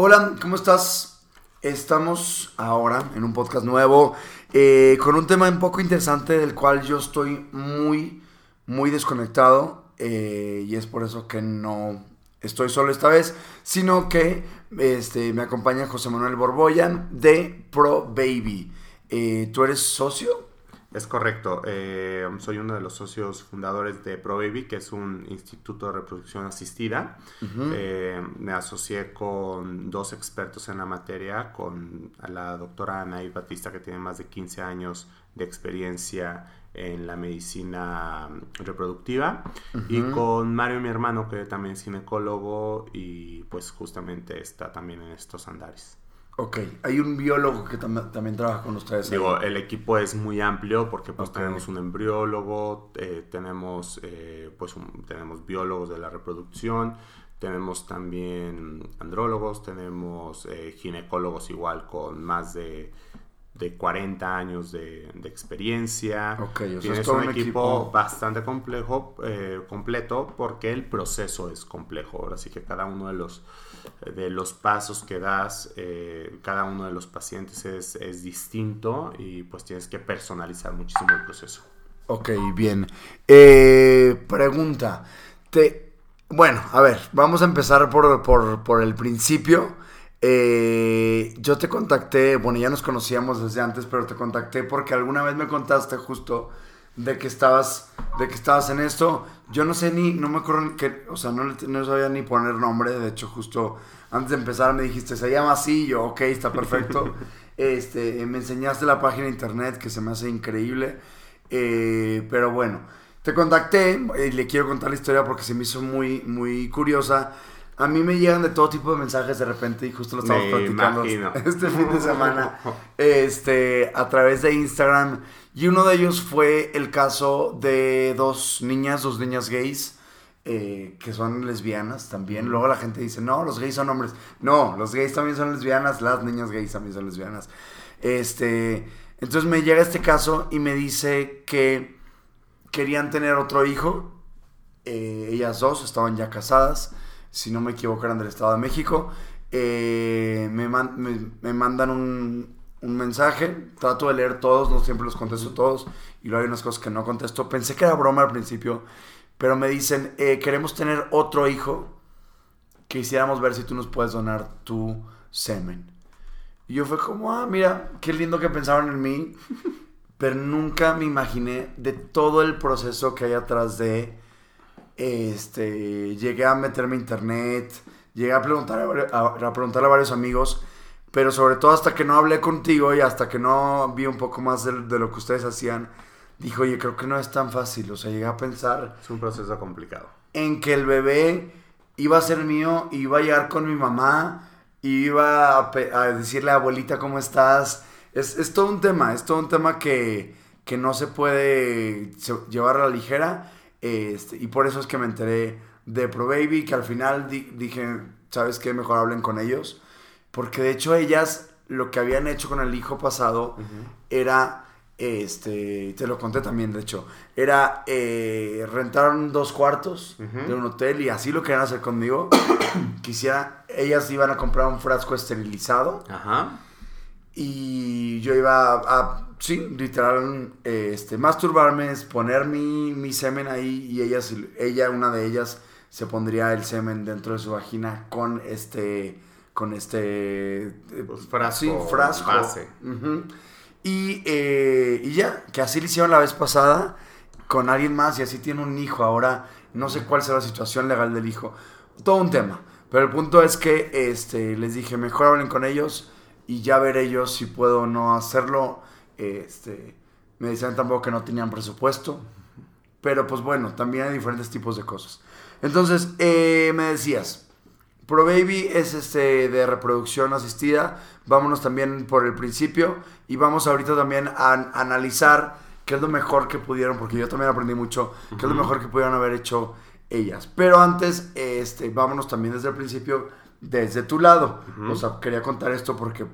Hola, ¿cómo estás? Estamos ahora en un podcast nuevo eh, con un tema un poco interesante del cual yo estoy muy, muy desconectado eh, y es por eso que no estoy solo esta vez, sino que este, me acompaña José Manuel Borboyan de Pro Baby. Eh, ¿Tú eres socio? Es correcto. Eh, soy uno de los socios fundadores de ProBaby, que es un instituto de reproducción asistida. Eh, me asocié con dos expertos en la materia, con la doctora Anaí Batista, que tiene más de 15 años de experiencia en la medicina reproductiva, y con Mario, mi hermano, que también es ginecólogo y pues justamente está también en estos andares. Ok, hay un biólogo que también trabaja con ustedes. Digo, el equipo es muy amplio porque pues tenemos un embriólogo, eh, tenemos, eh, pues tenemos biólogos de la reproducción, tenemos también andrólogos, tenemos eh, ginecólogos igual con más de, de 40 años de, experiencia. Ok, o sea, es un, equipo, bastante complejo, completo porque el proceso es complejo. Ahora sí que cada uno de los de los pasos que das, eh, cada uno de los pacientes es, distinto y pues tienes que personalizar muchísimo el proceso. Ok, bien. Eh, pregunta. Te, bueno, a ver, vamos a empezar por, el principio. Eh, yo te contacté, bueno, ya nos conocíamos desde antes, pero te contacté porque alguna vez me contaste justo de que estabas, de que estabas en esto. Yo no sé ni, no me acuerdo que, o sea, no, no sabía ni poner nombre. De hecho, justo antes de empezar me dijiste, se llama así. Yo, ok, está perfecto. este, me enseñaste la página de internet que se me hace increíble. Eh, pero bueno, te contacté y le quiero contar la historia porque se me hizo muy, muy curiosa. A mí me llegan de todo tipo de mensajes de repente y justo lo estamos platicando este fin de semana este, a través de Instagram. Y uno de ellos fue el caso de dos niñas, dos niñas gays, eh, que son lesbianas también. Luego la gente dice, no, los gays son hombres. No, los gays también son lesbianas, las niñas gays también son lesbianas. Este, entonces me llega este caso y me dice que querían tener otro hijo. Eh, ellas dos estaban ya casadas, si no me equivoco eran del Estado de México. Eh, me, me mandan un, un mensaje, trato de leer todos, no siempre los contesto todos, y luego hay unas cosas que no contesto. Pensé que era broma al principio, pero me dicen, eh, queremos tener otro hijo, quisiéramos ver si tú nos puedes donar tu semen. Y yo fue como, ah, mira, qué lindo que pensaron en mí, pero nunca me imaginé de todo el proceso que hay atrás de, este, llegué a meterme a internet, llegué a preguntar a, a preguntarle a varios amigos, pero sobre todo hasta que no hablé contigo y hasta que no vi un poco más de, lo que ustedes hacían, dijo, oye, creo que no es tan fácil. O sea, llegué a pensar... Es un proceso complicado. En que el bebé iba a ser mío, iba a llegar con mi mamá, iba a, decirle a abuelita cómo estás. Es, todo un tema, es todo un tema que, no se puede llevar a la ligera. Este, y por eso es que me enteré de Pro Baby, que al final dije, ¿sabes qué? Mejor hablen con ellos porque de hecho ellas lo que habían hecho con el hijo pasado era, este, te lo conté también de hecho, era eh, rentaron dos cuartos de un hotel y así lo querían hacer conmigo. Quisiera, ellas iban a comprar un frasco esterilizado. Ajá. Y yo iba a, sí, literal, este, masturbarme, poner mi, mi semen ahí y ellas, ella, una de ellas, se pondría el semen dentro de su vagina con este con este eh, pues, frasco, frasco. Base. y, eh, y, ya, que así lo hicieron la vez pasada con alguien más y así tiene un hijo. Ahora no sé cuál será la situación legal del hijo. Todo un tema. Pero el punto es que este, les dije, mejor hablen con ellos y ya veré ellos si puedo o no hacerlo. Este, me decían tampoco que no tenían presupuesto. Pero pues bueno, también hay diferentes tipos de cosas. Entonces, eh, me decías, Pro Baby es este de reproducción asistida. Vámonos también por el principio y vamos ahorita también a, analizar qué es lo mejor que pudieron, porque yo también aprendí mucho, qué es lo mejor que pudieron haber hecho ellas. Pero antes, este, vámonos también desde el principio, desde tu lado. O sea, quería contar esto porque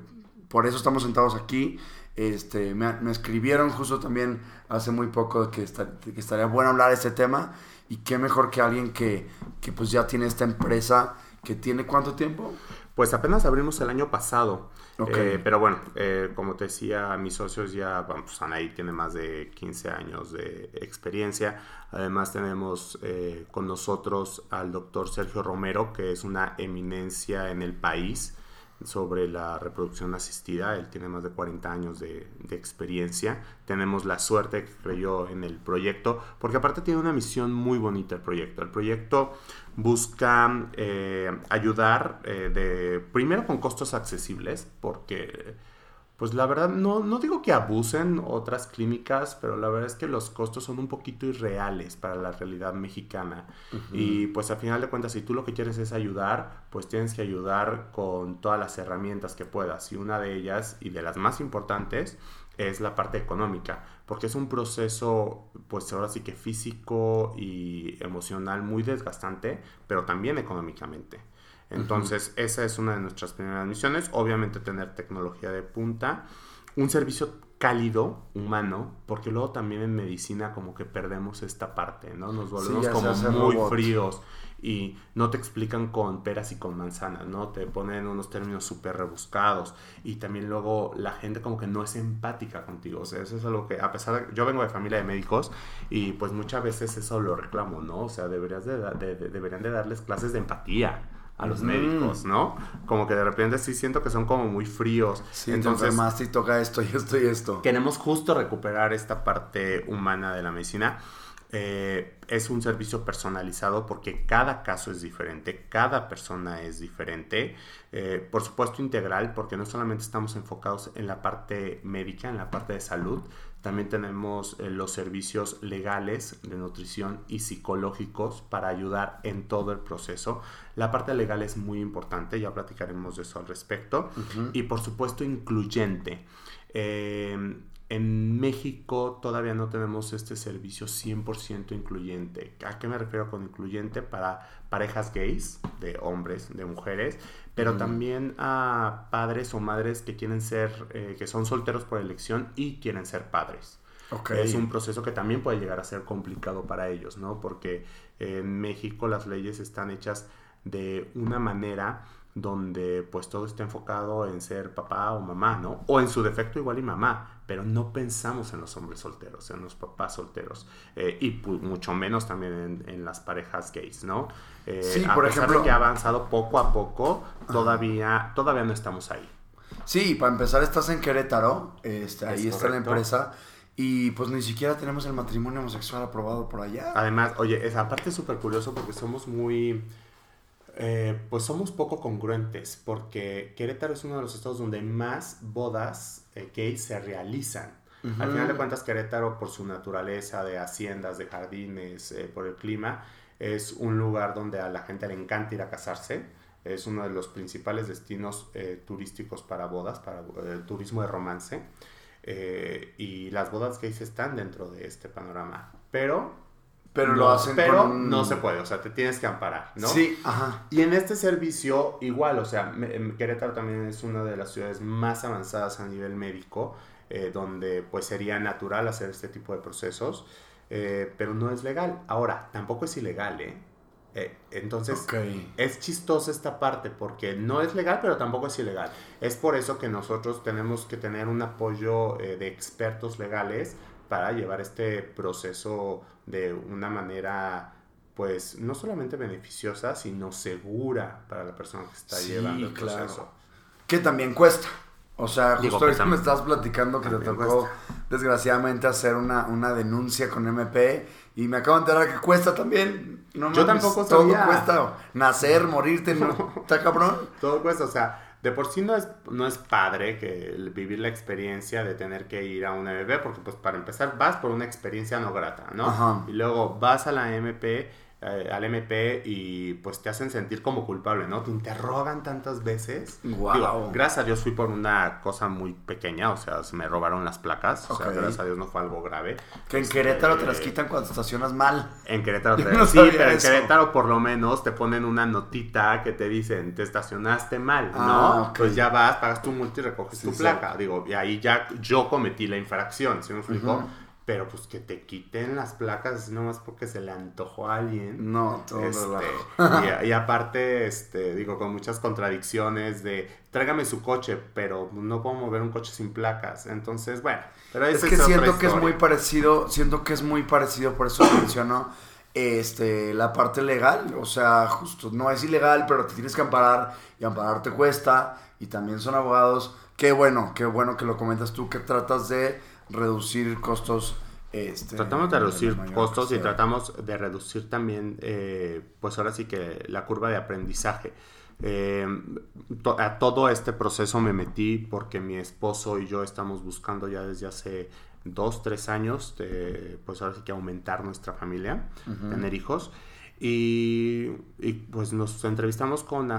por eso estamos sentados aquí. Este, me, escribieron justo también hace muy poco que, que estaría bueno hablar de este tema y qué mejor que alguien que, que pues ya tiene esta empresa que tiene cuánto tiempo? Pues apenas abrimos el año pasado. Eh, pero bueno, eh, como te decía, mis socios ya, bueno, pues Anaí tiene más de 15 años de experiencia. Además tenemos eh, con nosotros al doctor Sergio Romero, que es una eminencia en el país sobre la reproducción asistida. Él tiene más de 40 años de, experiencia. Tenemos la suerte que creyó en el proyecto, porque aparte tiene una misión muy bonita el proyecto. El proyecto busca eh, ayudar eh, de, primero con costos accesibles, porque pues la verdad, no, no digo que abusen otras clínicas, pero la verdad es que los costos son un poquito irreales para la realidad mexicana. Y pues a final de cuentas, si tú lo que quieres es ayudar, pues tienes que ayudar con todas las herramientas que puedas. Y una de ellas, y de las más importantes, es la parte económica, porque es un proceso, pues ahora sí que físico y emocional muy desgastante, pero también económicamente. Entonces, esa es una de nuestras primeras misiones. Obviamente tener tecnología de punta, un servicio cálido, humano, porque luego también en medicina como que perdemos esta parte, ¿no? Nos volvemos como muy fríos y no te explican con peras y con manzanas, ¿no? Te ponen unos términos súper rebuscados y también luego la gente como que no es empática contigo, o sea, eso es algo que a pesar de yo vengo de familia de médicos y pues muchas veces eso lo reclamo, ¿no? O sea, deberías de, deberían de darles clases de empatía a los médicos, ¿no? Como que de repente sí siento que son como muy fríos. Sí, entonces más si toca esto y esto y esto. Queremos justo recuperar esta parte humana de la medicina. Eh, es un servicio personalizado porque cada caso es diferente, cada persona es diferente. Eh, por supuesto integral porque no solamente estamos enfocados en la parte médica, en la parte de salud, también tenemos eh, los servicios legales de nutrición y psicológicos para ayudar en todo el proceso. La parte legal es muy importante, ya platicaremos de eso al respecto. Y por supuesto incluyente. Eh, en México todavía no tenemos este servicio 100% incluyente. ¿A qué me refiero con incluyente? Para parejas gays, de hombres, de mujeres, pero también a padres o madres que quieren ser, eh, que son solteros por elección y quieren ser padres. Es un proceso que también puede llegar a ser complicado para ellos, ¿no? Porque en México las leyes están hechas de una manera donde pues todo está enfocado en ser papá o mamá, ¿no? O en su defecto igual y mamá, pero no pensamos en los hombres solteros, en los papás solteros, eh, y mucho menos también en, las parejas gays, ¿no? Eh, sí, por ejemplo, que ha avanzado poco a poco, todavía, todavía no estamos ahí. Sí, para empezar estás en Querétaro, este, ahí está la empresa. Y pues ni siquiera tenemos el matrimonio homosexual aprobado por allá. Además, oye, esa parte es súper curioso porque somos muy eh, pues somos poco congruentes porque Querétaro es uno de los estados donde más bodas eh, gays se realizan. Al final de cuentas, Querétaro, por su naturaleza de haciendas, de jardines, eh, por el clima, es un lugar donde a la gente le encanta ir a casarse. Es uno de los principales destinos turísticos para bodas, para el turismo de romance. y las bodas gays están dentro de este panorama. Pero pero lo hacen Pero no se puede, o sea, te tienes que amparar, ¿no? Sí, ajá. Y en este servicio, igual, o sea, Querétaro también es una de las ciudades más avanzadas a nivel médico, eh, donde pues sería natural hacer este tipo de procesos, eh, pero no es legal. Ahora, tampoco es ilegal, ¿eh? eh entonces, es chistosa esta parte porque no es legal, pero tampoco es ilegal. Es por eso que nosotros tenemos que tener un apoyo de expertos legales para llevar este proceso de una manera pues no solamente beneficiosa, sino segura para la persona que está llevando el proceso. Que también cuesta. O sea, justo ahorita me estás platicando que te tocó desgraciadamente hacer una, una denuncia con MP y me acabo de enterar que cuesta también. No Yo tampoco Todo cuesta. Nacer, morirte, ¿no? ¿Está cabrón? Todo cuesta, o sea, de por sí no es, no es padre que vivir la experiencia de tener que ir a una MP, porque pues para empezar vas por una experiencia no grata, ¿no? Y luego vas a la MP eh, al MP y pues te hacen sentir como culpable, ¿no? Te interrogan tantas veces. Wow. gracias a Dios fui por una cosa muy pequeña, o sea, se me robaron las placas, o sea, gracias a Dios no fue algo grave. Que en Querétaro te las este, quitan cuando estacionas mal. En Querétaro te Sí, pero en Querétaro por lo menos te ponen una notita que te dicen, te estacionaste mal, ¿no? Ah, pues ya vas, pagas tu multa y recoges tu placa. Digo, y ahí ya yo cometí la infracción, ¿sí me explico? Pero pues que te quiten las placas nomás porque se le antojó a alguien. No, todo este, y, y, aparte, este, digo, con muchas contradicciones de tráigame su coche, pero no puedo mover un coche sin placas. Entonces, bueno, pero es que siento que es muy parecido, siento que es muy parecido, por eso menciono este, la parte legal, o sea, justo, no es ilegal, pero te tienes que amparar y amparar te cuesta y también son abogados. Qué bueno, qué bueno que lo comentas tú, que tratas de reducir costos. Este, tratamos de reducir costos y tratamos de reducir también, eh, pues ahora sí que la curva de aprendizaje. Eh, a todo este proceso me metí porque mi esposo y yo estamos buscando ya desde hace dos, tres años, pues ahora sí que aumentar nuestra familia, tener hijos. Y, pues nos entrevistamos con,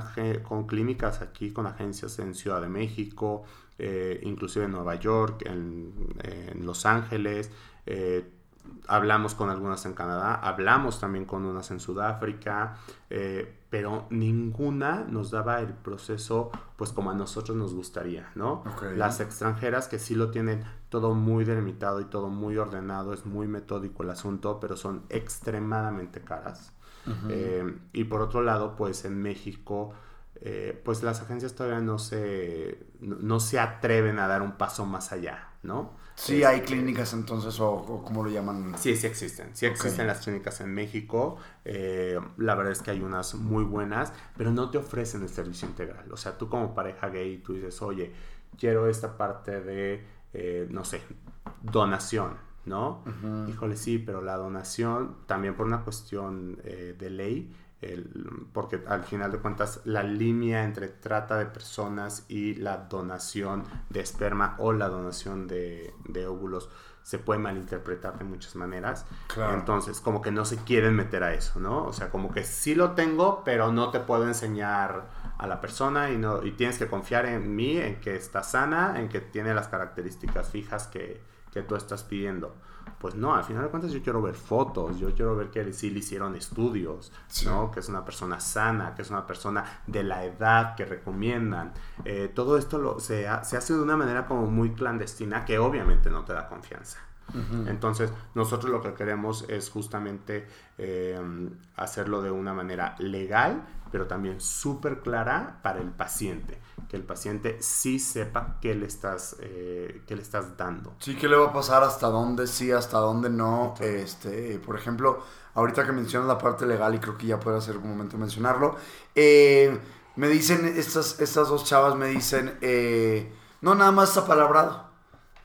con clínicas aquí, con agencias en Ciudad de México, eh, inclusive en Nueva York, en, Los Ángeles, eh, hablamos con algunas en Canadá, hablamos también con unas en Sudáfrica, eh, pero ninguna nos daba el proceso pues como a nosotros nos gustaría, ¿no? Las extranjeras que sí lo tienen todo muy delimitado y todo muy ordenado, es muy metódico el asunto, pero son extremadamente caras. y por otro lado, pues en México eh, pues las agencias todavía no se, no, se atreven a dar un paso más allá, ¿no? Sí, hay este, clínicas entonces, o, como lo llaman. Sí, sí existen. Sí existen las clínicas en México. Eh, la verdad es que hay unas muy buenas, pero no te ofrecen el servicio integral. O sea, tú como pareja gay, tú dices, oye, quiero esta parte de, eh, no sé, donación, ¿no? Híjole, sí, pero la donación, también por una cuestión de ley, porque al final de cuentas la línea entre trata de personas y la donación de esperma o la donación de, óvulos se puede malinterpretar de muchas maneras. Entonces, como que no se quieren meter a eso, ¿no? O sea, como que sí lo tengo, pero no te puedo enseñar a la persona y, no, y tienes que confiar en mí, en que está sana, en que tiene las características fijas que, que tú estás pidiendo. Pues no, al final de cuentas yo quiero ver fotos, yo quiero ver que sí le hicieron estudios, ¿no? Que es una persona sana, que es una persona de la edad que recomiendan. Eh, todo esto lo, se, se hace de una manera como muy clandestina que obviamente no te da confianza. Entonces, nosotros lo que queremos es justamente eh, hacerlo de una manera legal, pero también súper clara para el paciente. Que el paciente sí sepa qué le estás, eh, le estás dando. Sí, qué le va a pasar, hasta dónde sí, hasta dónde no. Este, por ejemplo, ahorita que mencionas la parte legal, y creo que ya puede ser un momento mencionarlo, eh, me dicen, estas, estas dos chavas me dicen, no, nada más está palabrado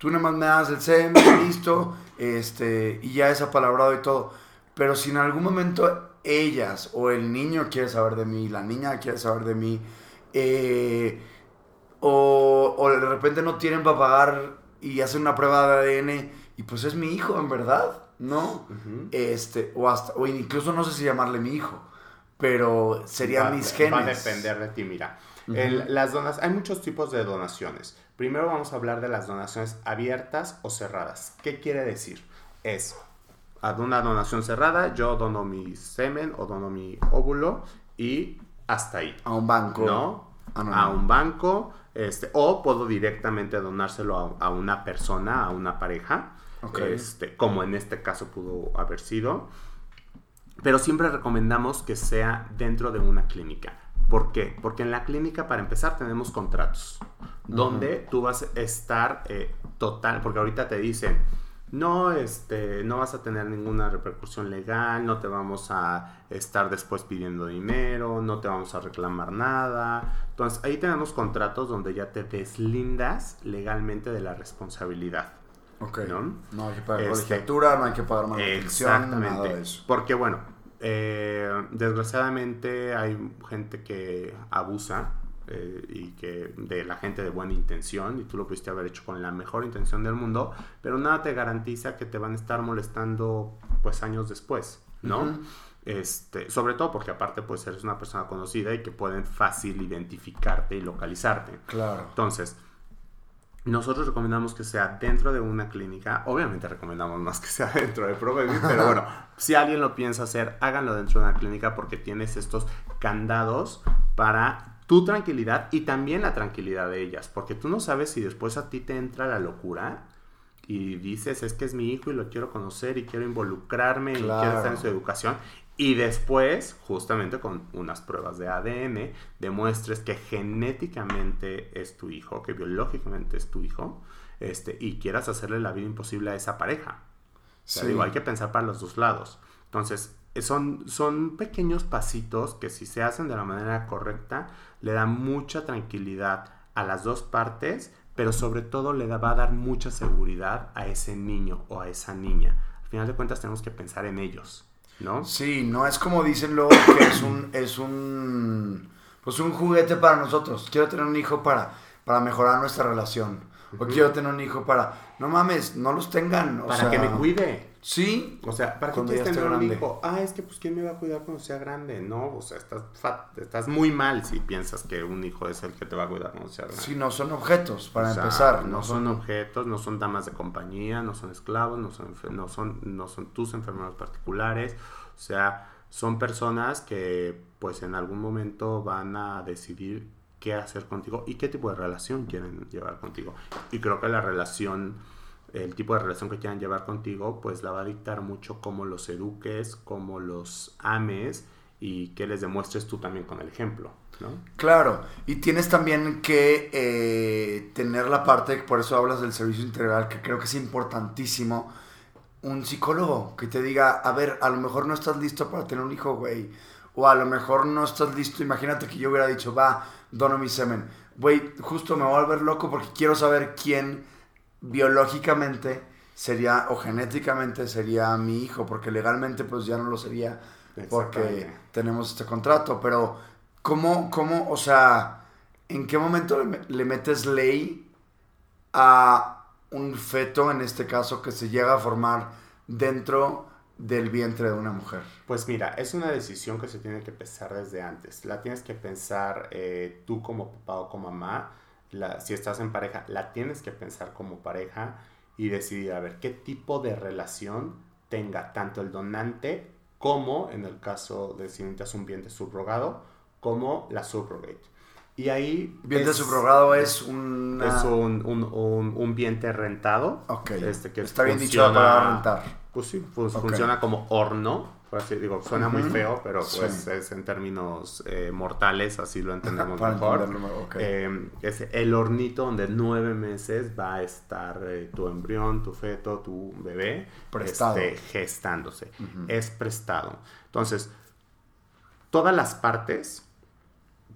tú nada más me das el semen, listo, este, y ya es apalabrado y todo. Pero si en algún momento ellas o el niño quiere saber de mí, la niña quiere saber de mí, eh, o, o, de repente no tienen para pagar y hacen una prueba de ADN y pues es mi hijo, en verdad, ¿no? este, o, hasta, o incluso no sé si llamarle mi hijo, pero serían mis genes. Va a depender de ti, mira. las donas, hay muchos tipos de donaciones. Primero vamos a hablar de las donaciones abiertas o cerradas. ¿Qué quiere decir? Es a una donación cerrada, yo dono mi semen o dono mi óvulo y hasta ahí. A un banco. No, a un banco. Este, o puedo directamente donárselo a, una persona, a una pareja. Este, como en este caso pudo haber sido. Pero siempre recomendamos que sea dentro de una clínica. ¿Por qué? Porque en la clínica, para empezar, tenemos contratos donde tú vas a estar eh, total, porque ahorita te dicen, no, este, no vas a tener ninguna repercusión legal, no te vamos a estar después pidiendo dinero, no te vamos a reclamar nada. Entonces ahí tenemos contratos donde ya te deslindas legalmente de la responsabilidad. Ok. ¿no? no hay que pagar este, colegiatura, no hay que pagar manutención, nada de eso. Porque bueno, eh, desgraciadamente hay gente que abusa eh, y que de la gente de buena intención y tú lo pudiste haber hecho con la mejor intención del mundo, pero nada te garantiza que te van a estar molestando pues años después, ¿no? Este, sobre todo porque aparte pues eres una persona conocida y que pueden fácil identificarte y localizarte. Claro. Entonces, nosotros recomendamos que sea dentro de una clínica. Obviamente recomendamos más que sea dentro de ProBaby, pero bueno, si alguien lo piensa hacer, háganlo dentro de una clínica porque tienes estos candados para tu tranquilidad y también la tranquilidad de ellas, porque tú no sabes si después a ti te entra la locura y dices, es que es mi hijo y lo quiero conocer y quiero involucrarme y quiero estar en su educación. Y después, justamente con unas pruebas de ADN, demuestres que genéticamente es tu hijo, que biológicamente es tu hijo, este, y quieras hacerle la vida imposible a esa pareja. digo, hay que pensar para los dos lados. Entonces, son, son pequeños pasitos que si se hacen de la manera correcta, le dan mucha tranquilidad a las dos partes, pero sobre todo le va a dar mucha seguridad a ese niño o a esa niña. Al final de cuentas tenemos que pensar en ellos, ¿no? Sí, no es como dicen luego que es un, es un, pues un juguete para nosotros. Quiero tener un hijo para, para mejorar nuestra relación. O quiero tener un hijo para, no mames, no los tengan. para que me cuide. Sí. O sea, ¿para qué quieres tener un hijo? Ah, es que pues ¿quién me va a cuidar cuando sea grande? No, o sea, estás, estás muy mal si piensas que un hijo es el que te va a cuidar cuando sea grande. Sí, no son objetos, para empezar. No, son... objetos, no son damas de compañía, no son esclavos, no son, no son, no son tus enfermeros particulares. O sea, son personas que pues en algún momento van a decidir qué hacer contigo y qué tipo de relación quieren llevar contigo. Y creo que la relación el tipo de relación que quieran llevar contigo, pues la va a dictar mucho cómo los eduques, cómo los ames y que les demuestres tú también con el ejemplo. ¿no? Claro, y tienes también que eh, tener la parte, por eso hablas del servicio integral, que creo que es importantísimo, un psicólogo que te diga, a ver, a lo mejor no estás listo para tener un hijo, güey, o a lo mejor no estás listo, imagínate que yo hubiera dicho, va, dono mi semen, güey, justo me voy a volver loco porque quiero saber quién biológicamente sería o genéticamente sería mi hijo, porque legalmente pues ya no lo sería porque tenemos este contrato, pero ¿cómo, cómo o sea, en qué momento le, metes ley a un feto, en este caso, que se llega a formar dentro del vientre de una mujer? Pues mira, es una decisión que se tiene que pensar desde antes. La tienes que pensar eh, tú como papá o como mamá si estás en pareja, la tienes que pensar como pareja y decidir a ver qué tipo de relación tenga tanto el donante como, en el caso de si necesitas un vientre subrogado, como la subrogate. Y ahí... Vientre subrogado es, un es un, un, un, vientre rentado. Ok. Este, que Está bien dicho para rentar. Pues sí, pues funciona como horno así digo, suena muy feo, pero pues es en términos eh, mortales, así lo entendemos mejor. Eh, es el hornito donde nueve meses va a estar eh, tu embrión, tu feto, tu bebé prestado. Este, gestándose. Es prestado. Entonces, todas las partes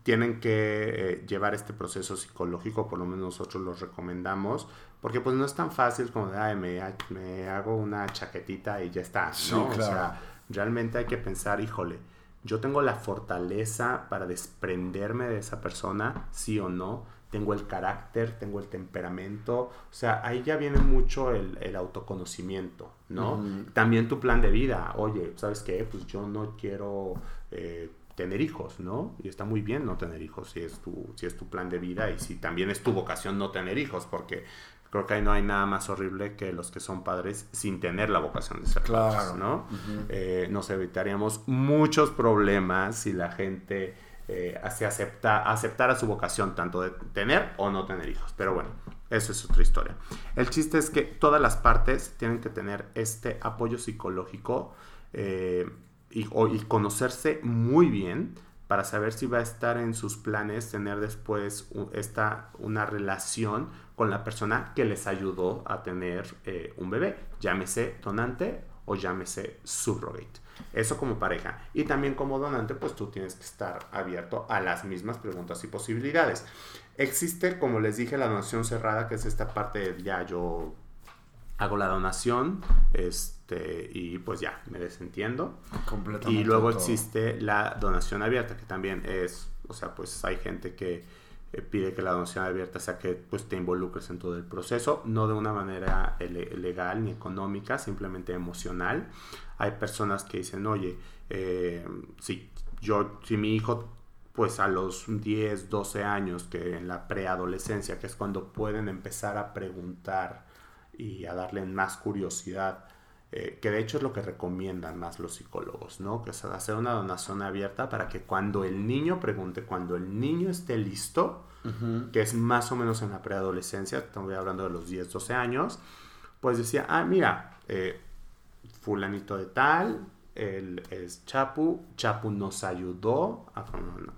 tienen que llevar este proceso psicológico, por lo menos nosotros lo recomendamos, porque pues no es tan fácil como de, Ay, me, me hago una chaquetita y ya está, ¿no? O sea, realmente hay que pensar, híjole, yo tengo la fortaleza para desprenderme de esa persona, sí o no, tengo el carácter, tengo el temperamento, o sea, ahí ya viene mucho el, autoconocimiento, ¿no? También tu plan de vida, oye, ¿sabes qué? Pues yo no quiero eh, tener hijos, ¿no? Y está muy bien no tener hijos si es, tu, si es tu plan de vida y si también es tu vocación no tener hijos, porque creo que ahí no hay nada más horrible que los que son padres sin tener la vocación de ser padres, ¿no? Eh, nos evitaríamos muchos problemas si la gente eh, acepta, aceptara su vocación tanto de tener o no tener hijos. Pero bueno, eso es otra historia. El chiste es que todas las partes tienen que tener este apoyo psicológico eh, y, y conocerse muy bien para saber si va a estar en sus planes tener después esta, una relación con la persona que les ayudó a tener eh, un bebé, llámese donante o llámese subrogate. Eso como pareja. Y también como donante, pues tú tienes que estar abierto a las mismas preguntas y posibilidades. Existe, como les dije, la donación cerrada, que es esta parte de ya yo hago la donación este, y pues ya, me desentiendo. Y luego existe la donación abierta, que también es, o sea, pues hay gente que eh, pide que la donación abierta sea que pues te involucres en todo el proceso, no de una manera legal ni económica, simplemente emocional. Hay personas que dicen, oye, eh, si yo, si mi hijo pues a los 10, 12 años, que en la preadolescencia, que es cuando pueden empezar a preguntar y a darle más curiosidad, eh, que de hecho es lo que recomiendan más los psicólogos, ¿no? Que es hacer una donación abierta para que cuando el niño pregunte, cuando el niño esté listo, que es más o menos en la preadolescencia, estoy hablando de los 10, 12 años, pues decía, ah, mira, eh, fulanito de tal, él es Chapu, Chapu nos ayudó a,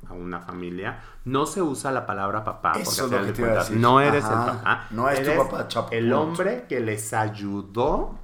a, una familia. No se usa la palabra papá, porque no eres el papá. No es tu papá, Chapu. El hombre que les ayudó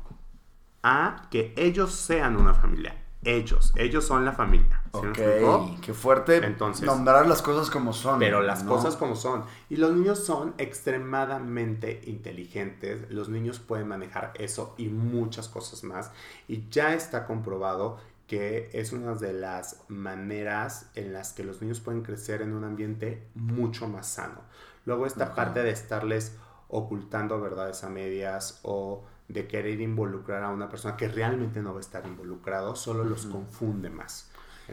a que ellos sean una familia. Ellos, ellos son la familia. ok, qué fuerte Entonces, nombrar las cosas como son. Pero las cosas como son. Y los niños son extremadamente inteligentes. Los niños pueden manejar eso y muchas cosas más. Y ya está comprobado que es una de las maneras en las que los niños pueden crecer en un ambiente mucho más sano. Luego esta parte de estarles ocultando verdades a medias o de querer involucrar a una persona que realmente no va a estar involucrado, solo los confunde más.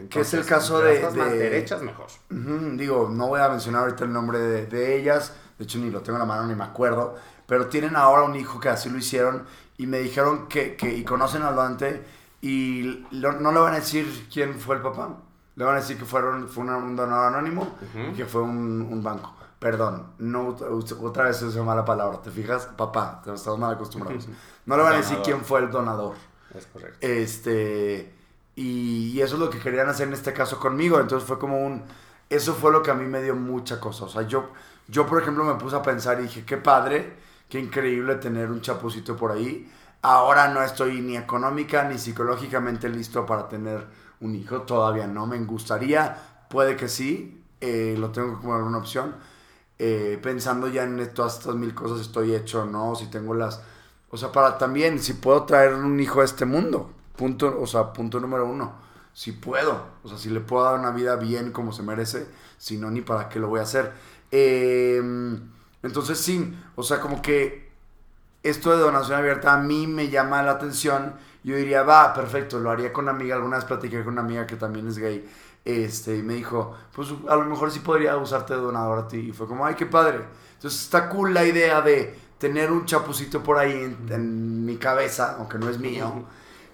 que es el caso de, de... Más derechas, mejor. digo, no voy a mencionar ahorita el nombre de, ellas, de hecho ni lo tengo en la mano ni me acuerdo, pero tienen ahora un hijo que así lo hicieron y me dijeron que, que y conocen al donante y no le van a decir quién fue el papá, le van a decir que fueron, fue un donador anónimo y que fue un, un banco. Perdón, no, otra vez es mala palabra, ¿te fijas? Papá, estamos mal acostumbrados. No le van a decir quién fue el donador. Es correcto. Este, y, eso es lo que querían hacer en este caso conmigo. Entonces fue como un. Eso fue lo que a mí me dio mucha cosa. O sea, yo, yo por ejemplo, me puse a pensar y dije, qué padre, qué increíble tener un chapucito por ahí. Ahora no estoy ni económica ni psicológicamente listo para tener un hijo. Todavía no me gustaría. Puede que sí, eh, lo tengo como alguna opción eh, pensando ya en todas estas mil cosas, estoy hecho, ¿no? Si tengo las... O sea, para también, si puedo traer un hijo a este mundo, punto, o sea, punto número uno, si puedo, o sea, si le puedo dar una vida bien como se merece, si no, ni para qué lo voy a hacer. Em, entonces, sí, o sea, como que esto de donación abierta a mí me llama la atención. Yo diría, va, perfecto, lo haría con una amiga. Alguna vez platiqué con una amiga que también es gay este, y me dijo, pues a lo mejor sí podría usarte de donador a ti. Y fue como, ay, qué padre. Entonces está cool la idea de tener un chapucito por ahí en, mi cabeza, aunque no es mío.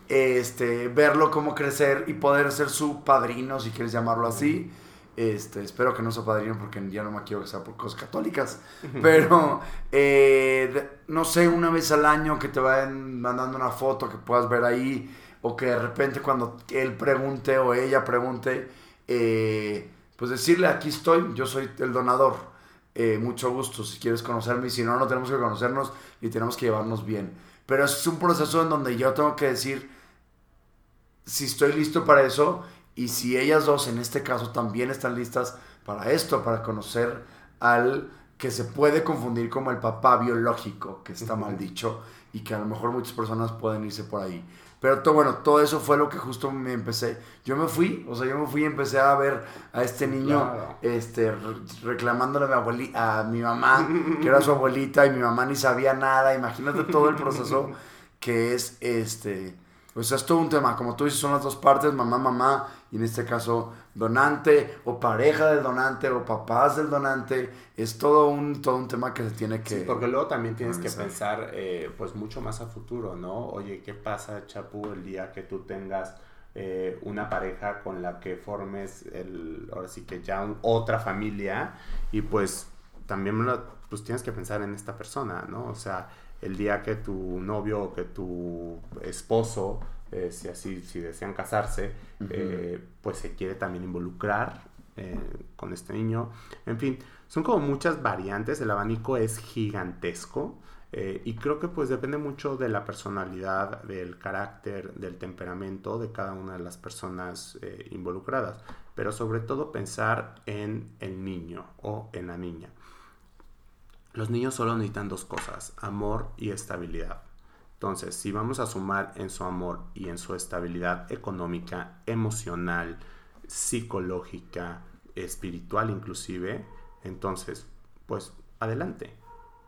Este, verlo cómo crecer y poder ser su padrino, si quieres llamarlo así. Este, espero que no sea padrino porque ya no me quiero que sea por cosas católicas. Pero, eh, no sé, una vez al año que te vayan mandando una foto que puedas ver ahí o que de repente cuando él pregunte o ella pregunte, eh, pues decirle, aquí estoy, yo soy el donador, eh, mucho gusto, si quieres conocerme, y si no, no tenemos que conocernos y tenemos que llevarnos bien. Pero es un proceso en donde yo tengo que decir si estoy listo para eso y si ellas dos en este caso también están listas para esto, para conocer al que se puede confundir como el papá biológico, que está mal dicho, y que a lo mejor muchas personas pueden irse por ahí. Pero todo, bueno, todo eso fue lo que justo me empecé. Yo me fui, o sea, yo me fui y empecé a ver a este niño este, reclamándole a mi, abuelita, a mi mamá, que era su abuelita, y mi mamá ni sabía nada. Imagínate todo el proceso que es este o sea, es todo un tema. Como tú dices, son las dos partes, mamá, mamá, y en este caso donante, o pareja del donante, o papás del donante. Es todo un, todo un tema que se tiene que... Sí, porque luego también tienes que pensar, eh, pues, mucho más a futuro, ¿no? Oye, ¿qué pasa, Chapu, el día que tú tengas... Eh, una pareja con la que formes el, ahora sí que ya otra familia y pues también pues tienes que pensar en esta persona, ¿no? O sea, el día que tu novio o que tu esposo, eh, si así, si desean casarse, eh, pues se quiere también involucrar eh, con este niño. En fin, son como muchas variantes, el abanico es gigantesco. y creo que pues depende mucho de la personalidad, del carácter, del temperamento de cada una de las personas involucradas. Pero sobre todo pensar en el niño o en la niña. Los niños solo necesitan dos cosas, amor y estabilidad. Entonces, si vamos a sumar en su amor y en su estabilidad económica, emocional, psicológica, espiritual inclusive, entonces, pues adelante.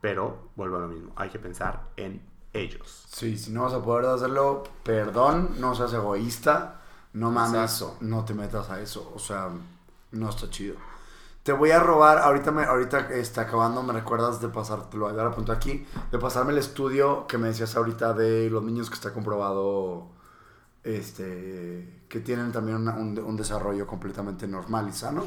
Pero, vuelvo a lo mismo, hay que pensar en ellos. Sí, si no vas a poder hacerlo, perdón, no seas egoísta, no mames, no te metas a eso, o sea, no está chido. Te voy a robar, ahorita me, ahorita está acabando, me recuerdas de pasar, te lo voy a dar a punto aquí, de pasarme el estudio que me decías ahorita de los niños que está comprobado, este, que tienen también un, desarrollo completamente normal y sano.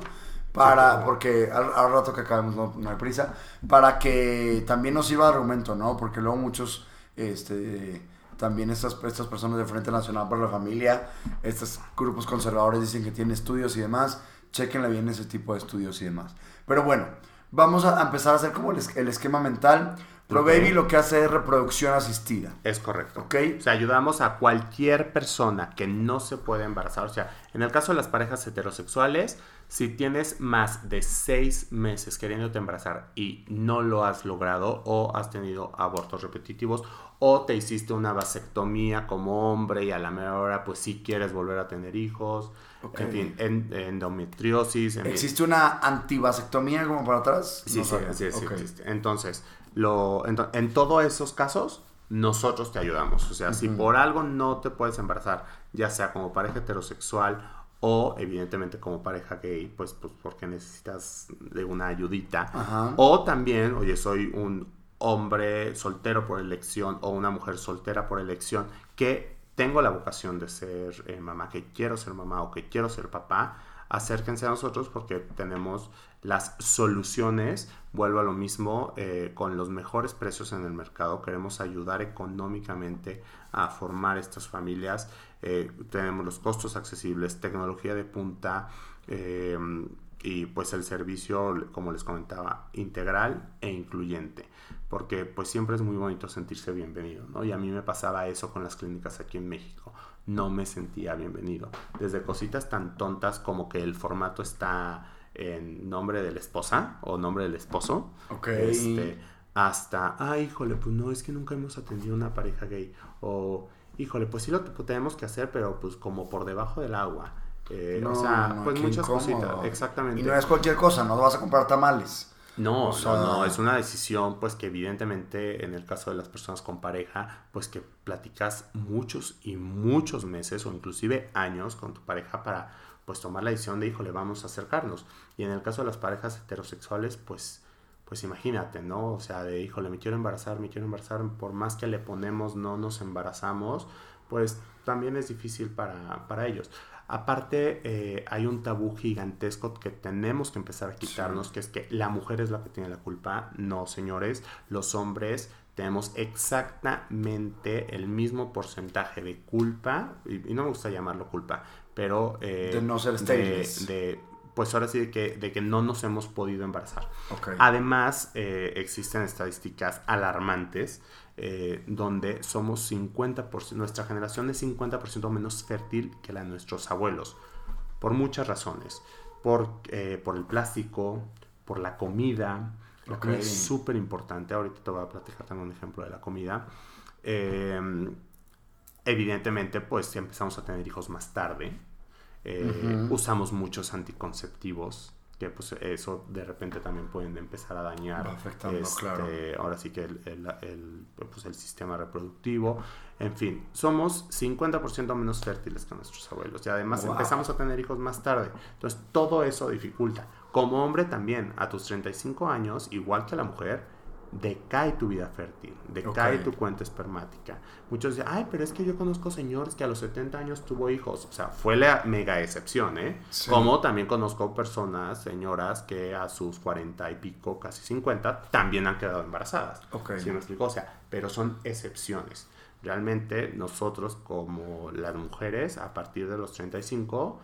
Para, porque al, rato que acabemos no, hay prisa, para que también nos sirva de argumento, ¿no? Porque luego muchos este, también estas, estas personas de Frente Nacional para la Familia, estos grupos conservadores dicen que tienen estudios y demás, chequenle bien ese tipo de estudios y demás. Pero bueno, vamos a empezar a hacer como el, el esquema mental. Pro Baby lo que hace es reproducción asistida. Es correcto. ¿Ok? O sea, ayudamos a cualquier persona que no se puede embarazar. O sea, en el caso de las parejas heterosexuales, si tienes más de seis meses queriéndote embarazar y no lo has logrado o has tenido abortos repetitivos o te hiciste una vasectomía como hombre y a la mejor hora pues sí quieres volver a tener hijos, Ok. en fin, en- endometriosis. en. ¿Existe una antivasectomía como para atrás? Sí, No sí, sí, sí Ok. existe. Entonces, lo, en todos esos casos, nosotros te ayudamos. O sea, si por algo no te puedes embarazar, ya sea como pareja heterosexual o evidentemente como pareja gay, pues, pues porque necesitas de una ayudita. O también, oye, soy un hombre soltero por elección o una mujer soltera por elección que tengo la vocación de ser eh, mamá, que quiero ser mamá o que quiero ser papá, acérquense a nosotros porque tenemos las soluciones, vuelvo a lo mismo, eh, con los mejores precios en el mercado, queremos ayudar económicamente a formar estas familias, eh, tenemos los costos accesibles, tecnología de punta, eh, y pues el servicio, como les comentaba, integral e incluyente, porque pues siempre es muy bonito sentirse bienvenido, ¿no? Y a mí me pasaba eso con las clínicas aquí en México, no me sentía bienvenido, desde cositas tan tontas como que el formato está en nombre de la esposa o nombre del esposo, Ok. este, hasta, ah, híjole, pues no, es que nunca hemos atendido una pareja gay, o híjole, pues sí lo tenemos que hacer, pero pues como por debajo del agua. Eh, No, o sea, no, pues muchas incómodo. cositas, exactamente. Y no es cualquier cosa, no vas a comprar tamales. No, O sea- no, no, es una decisión pues que evidentemente en el caso de las personas con pareja, pues que platicas muchos y muchos meses o inclusive años con tu pareja para pues tomar la decisión de, híjole, vamos a acercarnos. Y en el caso de las parejas heterosexuales, pues pues imagínate, ¿no? O sea, de, híjole, me quiero embarazar, me quiero embarazar, por más que le ponemos, no nos embarazamos, pues también es difícil para, para ellos. Aparte, eh, hay un tabú gigantesco que tenemos que empezar a quitarnos, que es que la mujer es la que tiene la culpa. No, señores, los hombres tenemos exactamente el mismo porcentaje de culpa, y, y no me gusta llamarlo culpa, pero... eh, De no ser estériles. de- de, pues ahora sí, de que, de que no nos hemos podido embarazar. Ok. Además, eh, existen estadísticas alarmantes eh, donde somos 50%, nuestra generación es 50% menos fértil que la de nuestros abuelos, por muchas razones. Por, eh, por el plástico, por la comida. La Ok. comida es súper importante. Ahorita te voy a platicar también un ejemplo de la comida. Eh, evidentemente, pues empezamos a tener hijos más tarde. Eh. Usamos muchos anticonceptivos, que pues eso de repente también pueden empezar a dañar. Afectando, este, claro. Ahora sí que el, el- el, pues, el sistema reproductivo. En fin, somos 50% menos fértiles que nuestros abuelos. Y además Wow. empezamos a tener hijos más tarde. Entonces todo eso dificulta. Como hombre también, a tus 35 años, igual que la mujer, decae tu vida fértil, decae tu cuenta espermática. Muchos dicen, ay, pero es que yo conozco señores que a los 70 años tuvo hijos. O sea, fue la mega excepción, ¿eh? Sí. Como también conozco personas, señoras, que a sus 40 y pico, casi 50, también han quedado embarazadas. Ok. ¿Sí me explico? O sea, pero son excepciones. Realmente nosotros como las mujeres, a partir de los 35,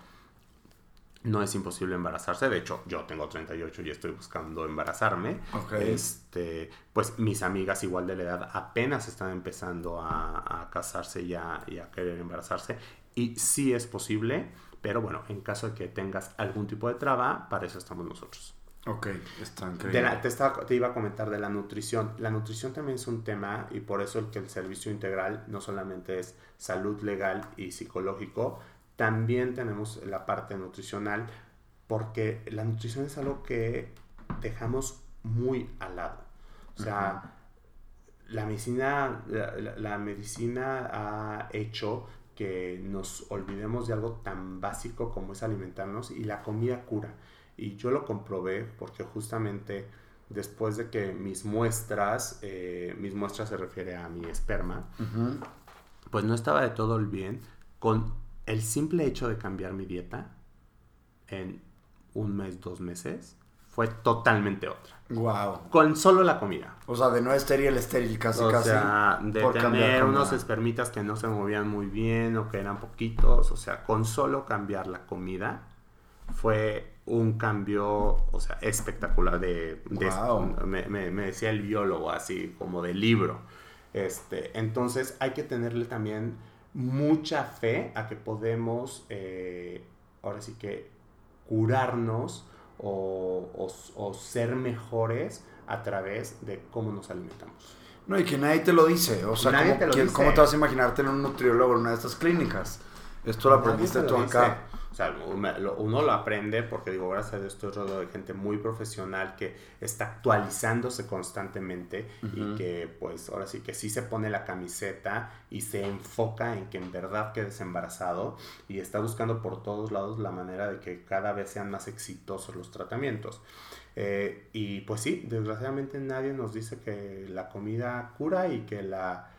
no es imposible embarazarse. De hecho, yo tengo 38 y estoy buscando embarazarme. Ok. Este, pues mis amigas igual de la edad apenas están empezando a, a casarse y a, y a querer embarazarse. Y sí es posible, pero bueno, en caso de que tengas algún tipo de traba, para eso estamos nosotros. Ok, está increíble. la- te, estaba- te iba a comentar de la nutrición. La nutrición también es un tema y por eso el que el servicio integral no solamente es salud legal y psicológico, también tenemos la parte nutricional porque la nutrición es algo que dejamos muy al lado. O sea, la medicina, la, medicina ha hecho que nos olvidemos de algo tan básico como es alimentarnos y la comida cura. Y yo lo comprobé porque justamente después de que mis muestras, eh, mis muestras se refiere a mi esperma, pues no estaba de todo el bien con el simple hecho de cambiar mi dieta en un mes, dos meses, fue totalmente otra. Wow. Con solo la comida. O sea, de no estéril, estéril, casi, o casi. sea, de por tener unos espermitas que no se movían muy bien o que eran poquitos. O sea, con solo cambiar la comida fue un cambio, o sea, espectacular de... de- Wow. me, me- me decía el biólogo así, como de libro. Este, entonces hay que tenerle también mucha fe a que podemos, eh, ahora sí que, curarnos o, o- o ser mejores a través de cómo nos alimentamos. No, y que nadie te lo dice. O sea, Nadie ¿cómo, te lo dice. ¿cómo te vas a imaginarte en un nutriólogo en una de estas clínicas? Esto lo aprendiste tú acá. Dice. O sea, uno lo, uno lo aprende porque digo, gracias a Dios estoy rodeado de gente muy profesional que está actualizándose constantemente y que pues ahora sí que sí se pone la camiseta y se enfoca en que en verdad quedes embarazado y está buscando por todos lados la manera de que cada vez sean más exitosos los tratamientos. Eh, y pues sí, desgraciadamente nadie nos dice que la comida cura y que la,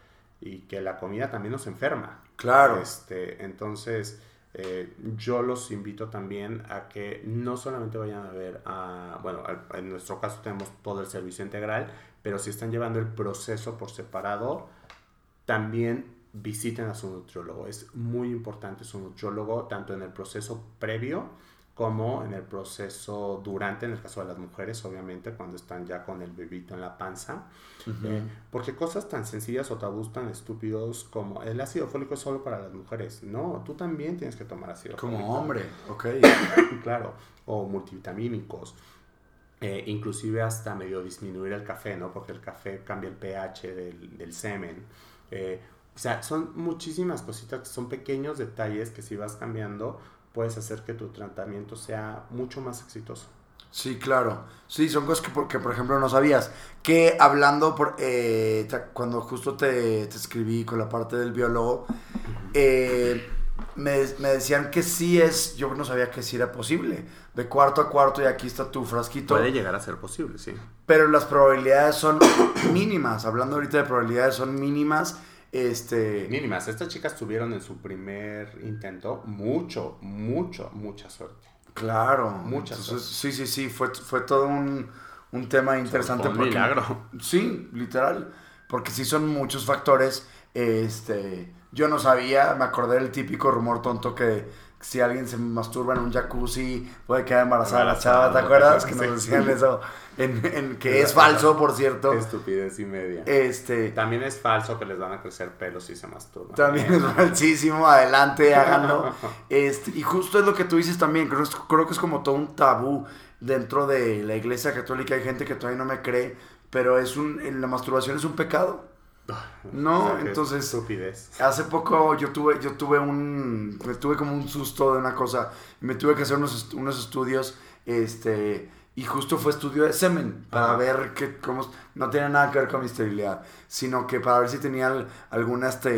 y que la comida también nos enferma. Claro. Este, entonces, eh, yo los invito también a que no solamente vayan a ver a, bueno, en nuestro caso tenemos todo el servicio integral, pero si están llevando el proceso por separado, también visiten a su nutriólogo. Es muy importante su nutriólogo, tanto en el proceso previo como en el proceso durante, en el caso de las mujeres, obviamente, cuando están ya con el bebito en la panza. Eh, porque cosas tan sencillas o tabús tan estúpidos como el ácido fólico es solo para las mujeres. No, tú también tienes que tomar ácido Como fólico. hombre, ok. claro, o multivitamínicos. Eh, inclusive hasta medio disminuir el café, ¿no? Porque el café cambia el pH del, del semen. Eh, o sea, son muchísimas cositas son pequeños detalles que si vas cambiando puedes hacer que tu tratamiento sea mucho más exitoso. Sí, claro. Sí, son cosas que, por- que, por ejemplo, no sabías. Que hablando, por, eh, cuando justo te, te escribí con la parte del biólogo, eh, me, me decían que sí es, yo no sabía que sí era posible. De cuarto a cuarto y aquí está tu frasquito. Puede llegar a ser posible, sí. Pero las probabilidades son mínimas. Hablando ahorita de probabilidades, son mínimas. Este. Mínimas. Estas chicas tuvieron en su primer intento mucho, mucho, mucha suerte. Claro. Mucha Entonces, sí, sí, sí. Fue, fue todo un, un tema interesante. Fue un porque- milagro. Sí, literal. Porque sí son muchos factores. Este. Yo no sabía, me acordé del típico rumor tonto que si alguien se masturba en un jacuzzi puede quedar embarazada la chava, ¿te acuerdas? Que nos decían eso. En, en- que es falso, por cierto. Estupidez y media. Este. También es falso que les van a crecer pelos si se masturban. También es falsísimo, adelante, háganlo. Este, y justo es lo que tú dices también, creo, creo que es como todo un tabú dentro de la iglesia católica. Hay gente que todavía no me cree, pero es un, la masturbación es un pecado. No, O sea, que entonces- Estupidez. Hace poco yo tuve, yo tuve un, me tuve como un susto de una cosa, me tuve que hacer unos, unos estudios, este, y justo fue estudio de semen, para Ajá. ver que, cómo, no tenía nada que ver con mi esterilidad, sino que para ver si tenía al- alguna, este,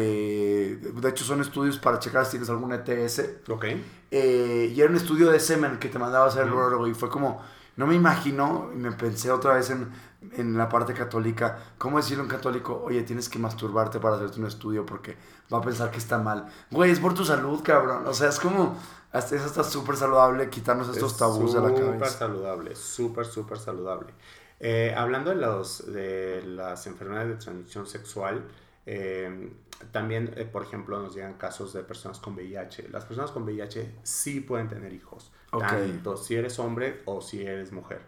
de hecho son estudios para checar si tienes alguna ETS, Ok. eh, y era un estudio de semen que te mandaba a hacer el urologo y fue como, no me imagino, y me pensé otra vez en, en la parte católica, ¿cómo decirle a un católico, oye, tienes que masturbarte para hacerte un estudio porque va a pensar que está mal? Güey, es por tu salud, cabrón. O sea, es como, hasta eso está súper saludable quitarnos estos Es tabús de la Súper cabeza. saludable, súper, súper saludable. Eh, hablando de, los, de las enfermedades de transmisión sexual, eh, también, eh, por ejemplo, nos llegan casos de personas con VIH. Las personas con VIH sí pueden tener hijos, Ok. tanto si eres hombre o si eres mujer.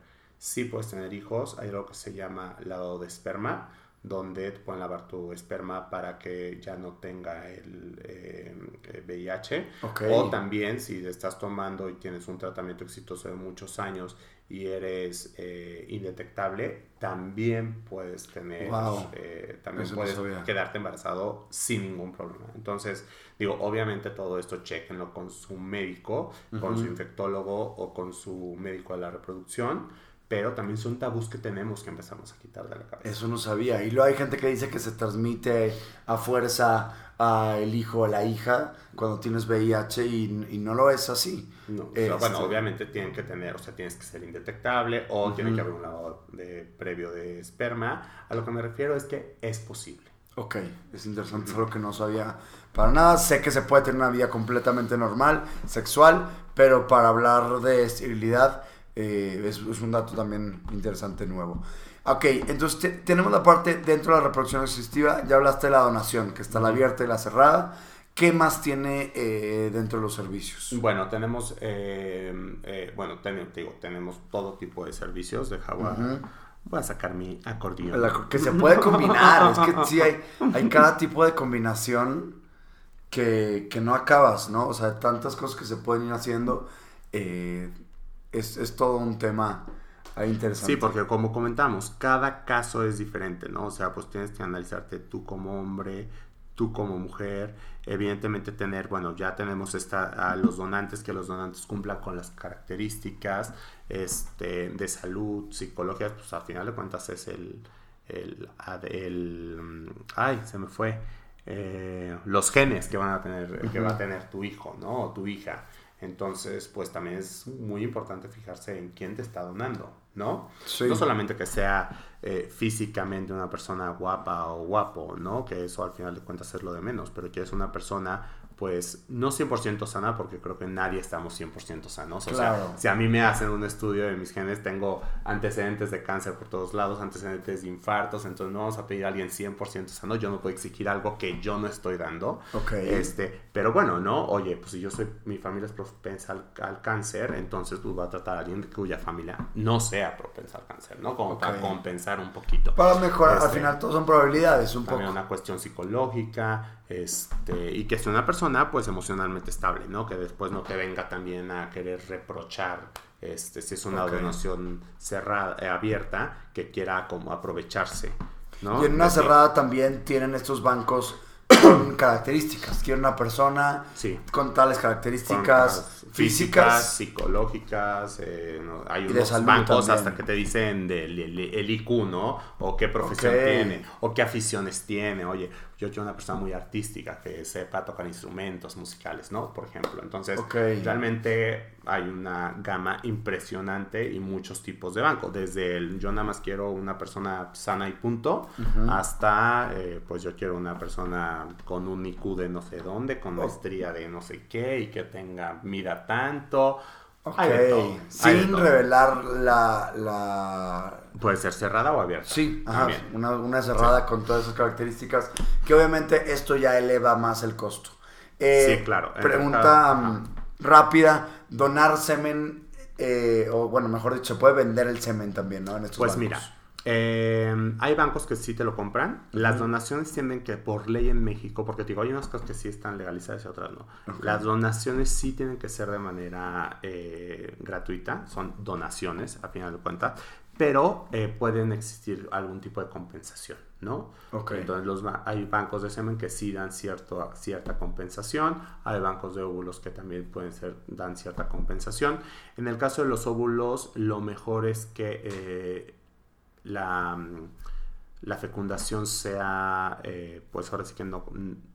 Sí puedes tener hijos. Hay algo que se llama lavado de esperma, donde te pueden lavar tu esperma para que ya no tenga el eh, eh, VIH. Ok. O también si estás tomando y tienes un tratamiento exitoso de muchos años y eres eh, indetectable, también puedes tener, Wow. eh, también Eso puedes quedarte embarazado sin ningún problema. Entonces, digo, obviamente todo esto chequenlo con su médico, con su infectólogo o con su médico de la reproducción, pero también son tabús que tenemos que empezamos a quitar de la cabeza. Eso no sabía. Y luego hay gente que dice que se transmite a fuerza a el hijo o la hija cuando tienes VIH y, y no lo es así. No, o sea, Este- bueno, obviamente tienen que tener, o sea, tienes que ser indetectable o tiene Ujú. que haber un lavado de, previo de esperma. A lo que me refiero es que es posible. Ok, es interesante, es algo que no sabía para nada. Sé que se puede tener una vida completamente normal, sexual, pero para hablar de esterilidad Eh, es, un dato también interesante nuevo. Ok, entonces tenemos la parte dentro de la reproducción asistiva, ya hablaste de la donación, que está la abierta y la cerrada. ¿Qué más tiene eh, dentro de los servicios? Bueno, tenemos, eh, bueno, digo, tenemos todo tipo de servicios de Jaguar. Voy a sacar mi acordeón. que se puede combinar. es que sí, hay, hay cada tipo de combinación que, no acabas, ¿no? O sea, tantas cosas que se pueden ir haciendo. Eh, es, todo un tema interesante. Sí, porque como comentamos, cada caso es diferente, ¿no? O sea, pues tienes que analizarte tú como hombre, tú como mujer, evidentemente tener, bueno, ya tenemos esta, a los donantes, que los donantes cumplan con las características este, de salud, psicología, pues al final de cuentas es el, el, el, mm, ay, se me fue, eh, los genes que van a tener, que va a tener tu hijo, ¿no? O tu hija. Entonces, pues también es muy importante fijarse en quién te está donando, ¿no? No solamente que sea eh, físicamente una persona guapa o guapo, ¿no? Que eso al final de cuentas es lo de menos, pero que es una persona pues no 100% sana, porque creo que nadie estamos 100% sanos. O sea, si a mí me hacen un estudio de mis genes, tengo antecedentes de cáncer por todos lados, antecedentes de infartos, entonces no vamos a pedir a alguien 100% sano, yo no puedo exigir algo que yo no estoy dando. Este, pero bueno, ¿no? Oye, pues si yo soy, mi familia es propensa al, cáncer, entonces tú vas a tratar a alguien cuya familia no sea propensa al cáncer, ¿no? Como para compensar un poquito. Para mejorar, al este, final todo son probabilidades, un también una cuestión psicológica, este, y que sea una persona pues emocionalmente estable, ¿no? Que después no te venga también a querer reprochar este, si es una donación cerrada, eh, abierta, que quiera como aprovecharse. ¿no? Y en una cerrada también tienen estos bancos con características. Quiero una persona con tales características físicas, psicológicas. Eh, hay unos bancos hasta que te dicen del el, IQ, ¿no? O qué profesión tiene, o qué aficiones tiene. Oye, yo quiero una persona muy artística que sepa tocar instrumentos musicales, ¿no? Por ejemplo. Entonces, realmente hay una gama impresionante y muchos tipos de banco. Desde el yo nada más quiero una persona sana y punto, hasta eh, pues yo quiero una persona con un IQ de no sé dónde, con oh. maestría de no sé qué y que tenga mida tanto. Ok, sin revelar la, Puede ser cerrada o abierta. Sí, ajá, una, una, cerrada con todas esas características, que obviamente esto ya eleva más el costo. Eh, sí, claro. Pregunta mm, rápida, donar semen, eh, o bueno, mejor dicho, se puede vender el semen también, ¿no? En estos pues mira, eh, hay bancos que sí te lo compran. Las donaciones tienen que, por ley en México, porque digo, hay unas cosas que sí están legalizadas y otras no. Las donaciones sí tienen que ser de manera eh, gratuita, son donaciones, a final de cuentas, pero eh, pueden existir algún tipo de compensación, ¿no? Entonces los, hay bancos de semen que sí dan cierto, cierta compensación, hay bancos de óvulos que también pueden ser, dan cierta compensación. En el caso de los óvulos, lo mejor es que la, la fecundación sea, eh, pues ahora sí que no,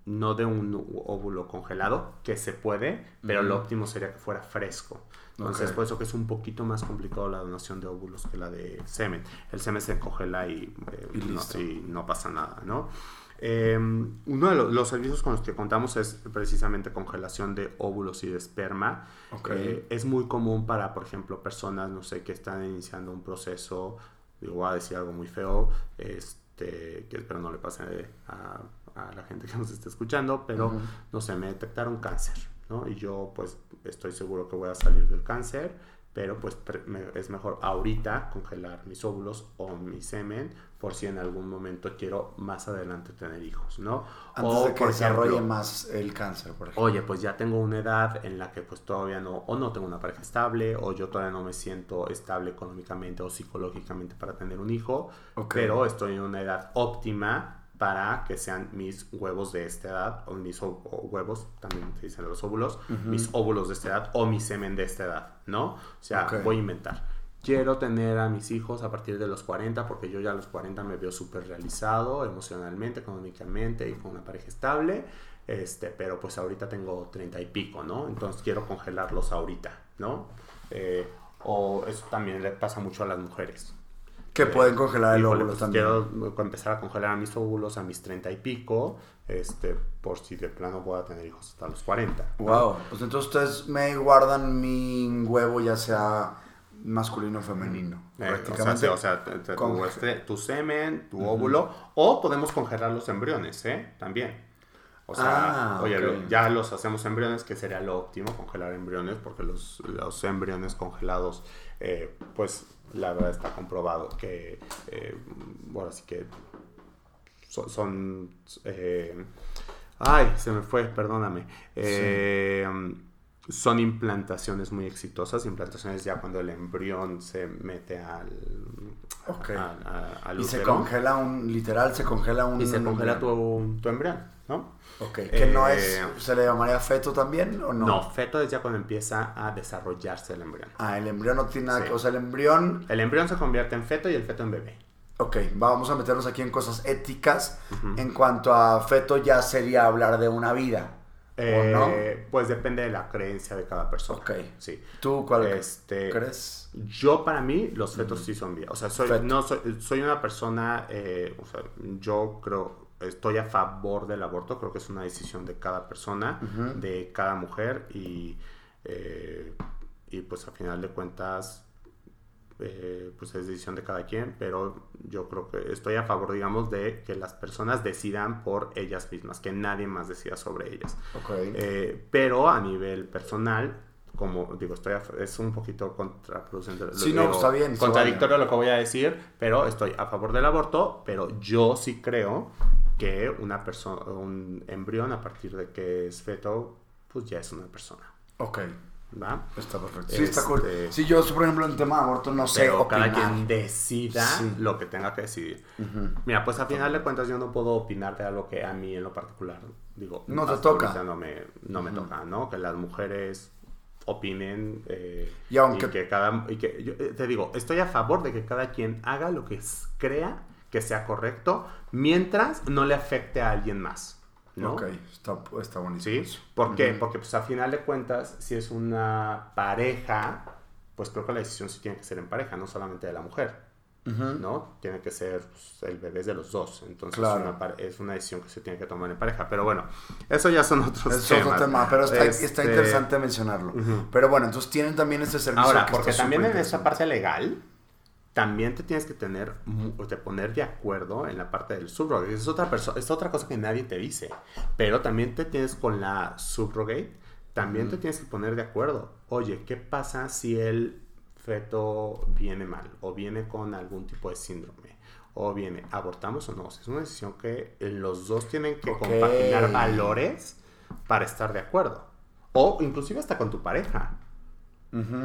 no de un óvulo congelado, que se puede, pero lo óptimo sería que fuera fresco. Entonces, por eso que es un poquito más complicado la donación de óvulos que la de semen. El semen se congela y, eh, no, pasa nada, ¿no? Em, uno de los, servicios con los que contamos es precisamente congelación de óvulos y de esperma. Eh, es muy común para, por ejemplo, personas, no sé, que están iniciando un proceso digo, voy a decir algo muy feo, este, que espero no le pase a, la gente que nos esté escuchando, pero no sé, me detectaron cáncer, ¿no? Y yo pues estoy seguro que voy a salir del cáncer, pero pues es mejor ahorita congelar mis óvulos o mi semen por si en algún momento quiero más adelante tener hijos, ¿no? Antes o, de que desarrolle más el cáncer, por ejemplo. Oye, pues ya tengo una edad en la que pues todavía no, o no tengo una pareja estable, o yo todavía no me siento estable económicamente o psicológicamente para tener un hijo, pero estoy en una edad óptima para que sean mis huevos de esta edad, o mis huevos, también se dicen los óvulos, mis óvulos de esta edad o mi semen de esta edad, ¿no? O sea, voy a inventar. Quiero tener a mis hijos a partir de los 40 porque yo ya a los 40 me veo súper realizado emocionalmente, económicamente y con una pareja estable, este, pero pues ahorita tengo 30 y pico, ¿no? Entonces quiero congelarlos ahorita, ¿no? Eh, o eso también le pasa mucho a las mujeres. Que pueden congelar el óvulo pues, también. Quiero empezar a congelar a mis óvulos a mis 30 y pico, este, por si de plano voy a tener hijos hasta los 40. Wow, pues entonces ustedes me guardan mi huevo ya sea masculino o femenino. Eh, prácticamente. o sea, o sea tu, este, tu, semen, tu óvulo, o podemos congelar los embriones, ¿eh? También. O sea, ah, oye, ya los hacemos embriones, que sería lo óptimo, congelar embriones, porque los, los embriones congelados, eh, pues la verdad está comprobado que, eh, bueno, así que son... eh, ay, se me fue, perdóname. Eh, son implantaciones muy exitosas, implantaciones ya cuando el embrión se mete al, okay. y se congela un, literal, se congela un... Y se congela tu, tu embrión, ¿no? Ok, que no es, eh, ¿se le llamaría feto también o no? No, feto es ya cuando empieza a desarrollarse el embrión. Ah, el embrión no tiene nada que, o sea, el embrión... El embrión se convierte en feto y el feto en bebé. Ok, vamos a meternos aquí en cosas éticas. En cuanto a feto ya sería hablar de una vida. Eh, Pues depende de la creencia de cada persona. Ok. Sí. ¿Tú cuál este, crees? Yo, para mí, los fetos sí son vida. O sea, soy, no, soy, una persona, eh, o sea, yo creo, estoy a favor del aborto. Creo que es una decisión de cada persona, de cada mujer. Y, eh, y pues a final de cuentas, eh, pues es decisión de cada quien, pero yo creo que estoy a favor, digamos, de que las personas decidan por ellas mismas, que nadie más decida sobre ellas. Eh, pero a nivel personal, como digo, estoy es un poquito contraproducente. Sí, no, está bien. Contradictorio lo que voy a decir, pero estoy a favor del aborto, pero yo sí creo que una persona, un embrión a partir de que es feto, pues ya es una persona. Ok. ¿Va? Está perfecto. Sí, está cool. Este, sí, yo, por ejemplo, en tema de aborto no sé. Pero cada quien decida lo que tenga que decidir. Mira, pues a final de cuentas yo no puedo opinar de algo que a mí en lo particular, digo, no te toca. No me, no me toca, ¿no? Que las mujeres opinen eh, y aunque que cada y que yo eh, te digo estoy a favor de que cada quien haga lo que crea que sea correcto mientras no le afecte a alguien más Ok, está, está buenísimo. ¿Sí? ¿Por qué? Porque pues a final de cuentas, si es una pareja, pues creo que la decisión sí tiene que ser en pareja, no solamente de la mujer. ¿no? Tiene que ser pues, el bebé de los dos. Entonces es, una, decisión que se tiene que tomar en pareja. Pero bueno, eso ya son otros es temas. otro tema, pero está, está este interesante mencionarlo. Pero bueno, entonces tienen también este servicio. Ahora, porque también en esta parte legal, también te tienes que tener, te poner de acuerdo en la parte del subrogate. Es otra, es otra cosa que nadie te dice. Pero también te tienes con la subrogate, también te tienes que poner de acuerdo. Oye, ¿qué pasa si el feto viene mal o viene con algún tipo de síndrome? O viene, ¿abortamos o no? es una decisión que los dos tienen que compaginar valores para estar de acuerdo. O inclusive hasta con tu pareja.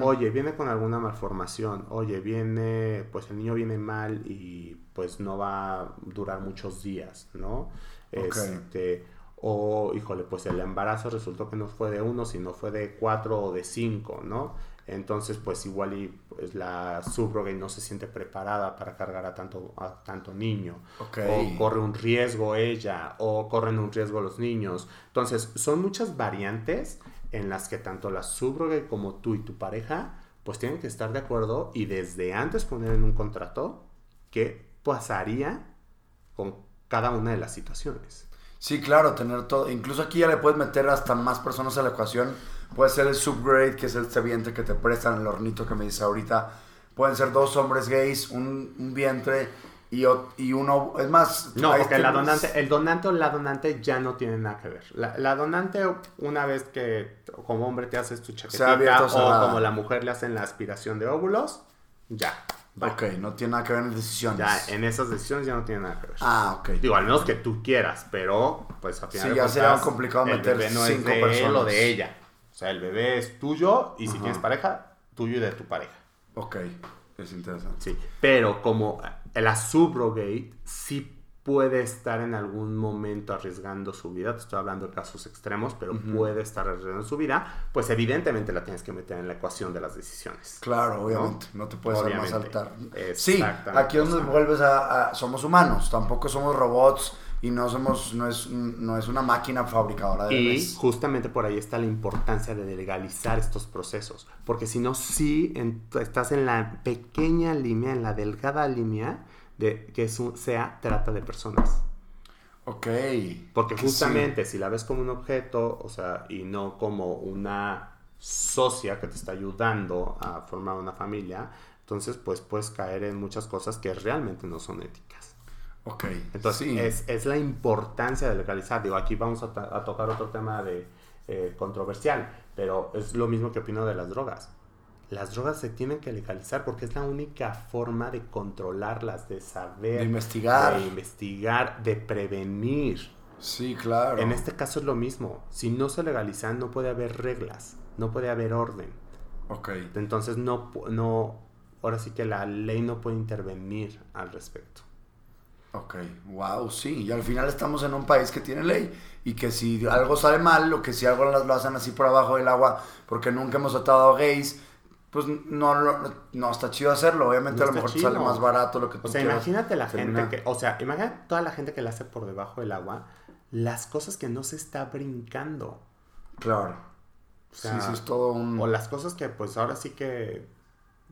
Oye, viene con alguna malformación. Oye, viene, pues el niño viene mal y pues no va a durar muchos días, ¿no? Este, o, híjole, pues el embarazo resultó que no fue de uno, sino fue de cuatro o de cinco, ¿no? Entonces, pues igual y pues, la subrogate no se siente preparada para cargar a tanto, a tanto niño. O corre un riesgo ella, o corren un riesgo los niños. Entonces, son muchas variantes en las que tanto la subrogate como tú y tu pareja pues tienen que estar de acuerdo y desde antes poner en un contrato qué pasaría con cada una de las situaciones. Sí, claro, tener todo. Incluso aquí ya le puedes meter hasta más personas a la ecuación. Puede ser el subgrade, que es el vientre que te prestan, el hornito que me dice ahorita. Pueden ser dos hombres gays, un vientre y, uno, es más... No, porque la donante, el donante o la donante ya no tienen nada que ver. La, donante, una vez que como hombre te haces tu chaquetita o como la mujer le hacen la aspiración de óvulos, ya. Ok, no tiene nada que ver en decisiones. Ya, en esas decisiones ya no tiene nada que ver. Ah, ok. Digo, al menos que tú quieras, pero pues al final Sí, ya sería complicado meter bebé no cinco es de personas. Él o de ella. O sea, el bebé es tuyo y si tienes pareja, tuyo y de tu pareja. Ok, es interesante. Sí, pero como la subrogate sí puede estar en algún momento arriesgando su vida, te estoy hablando de casos extremos, pero puede estar arriesgando su vida, pues evidentemente la tienes que meter en la ecuación de las decisiones. Claro, obviamente, no, te puedes más saltar. Sí, aquí donde vuelves a, somos humanos, tampoco somos robots y no somos no es, no es una máquina fabricadora de Y justamente por ahí está la importancia de legalizar estos procesos, porque si no, sí estás en la pequeña línea, en la delgada línea de que sea trata de personas. Ok. Porque justamente si la ves como un objeto, o sea, y no como una socia que te está ayudando a formar una familia, entonces pues puedes caer en muchas cosas que realmente no son éticas. Ok. Entonces sí. es, es la importancia de legalizar. Digo, aquí vamos a, a tocar otro tema de eh, controversial, pero es lo mismo que opino de las drogas. Las drogas se tienen que legalizar porque es la única forma de controlarlas, de saber, De investigar. de investigar, de prevenir. Sí, claro. En este caso es lo mismo. Si no se legalizan, no puede haber reglas, no puede haber orden. Ok. Entonces no, no, ahora sí que la ley no puede intervenir al respecto. Ok, wow, sí. Y al final estamos en un país que tiene ley y que si algo sale mal o que si algo lo hacen así por abajo del agua porque nunca hemos tratado a gays, pues no, no, no está chido hacerlo. Obviamente No a lo mejor chido. sale más barato lo que tú O sea, quieras imagínate la terminar. gente que, o sea, imagínate toda la gente que la hace por debajo del agua, las cosas que no se está brincando. Claro. O sea, sí, sí, es todo un... O las cosas que pues ahora sí que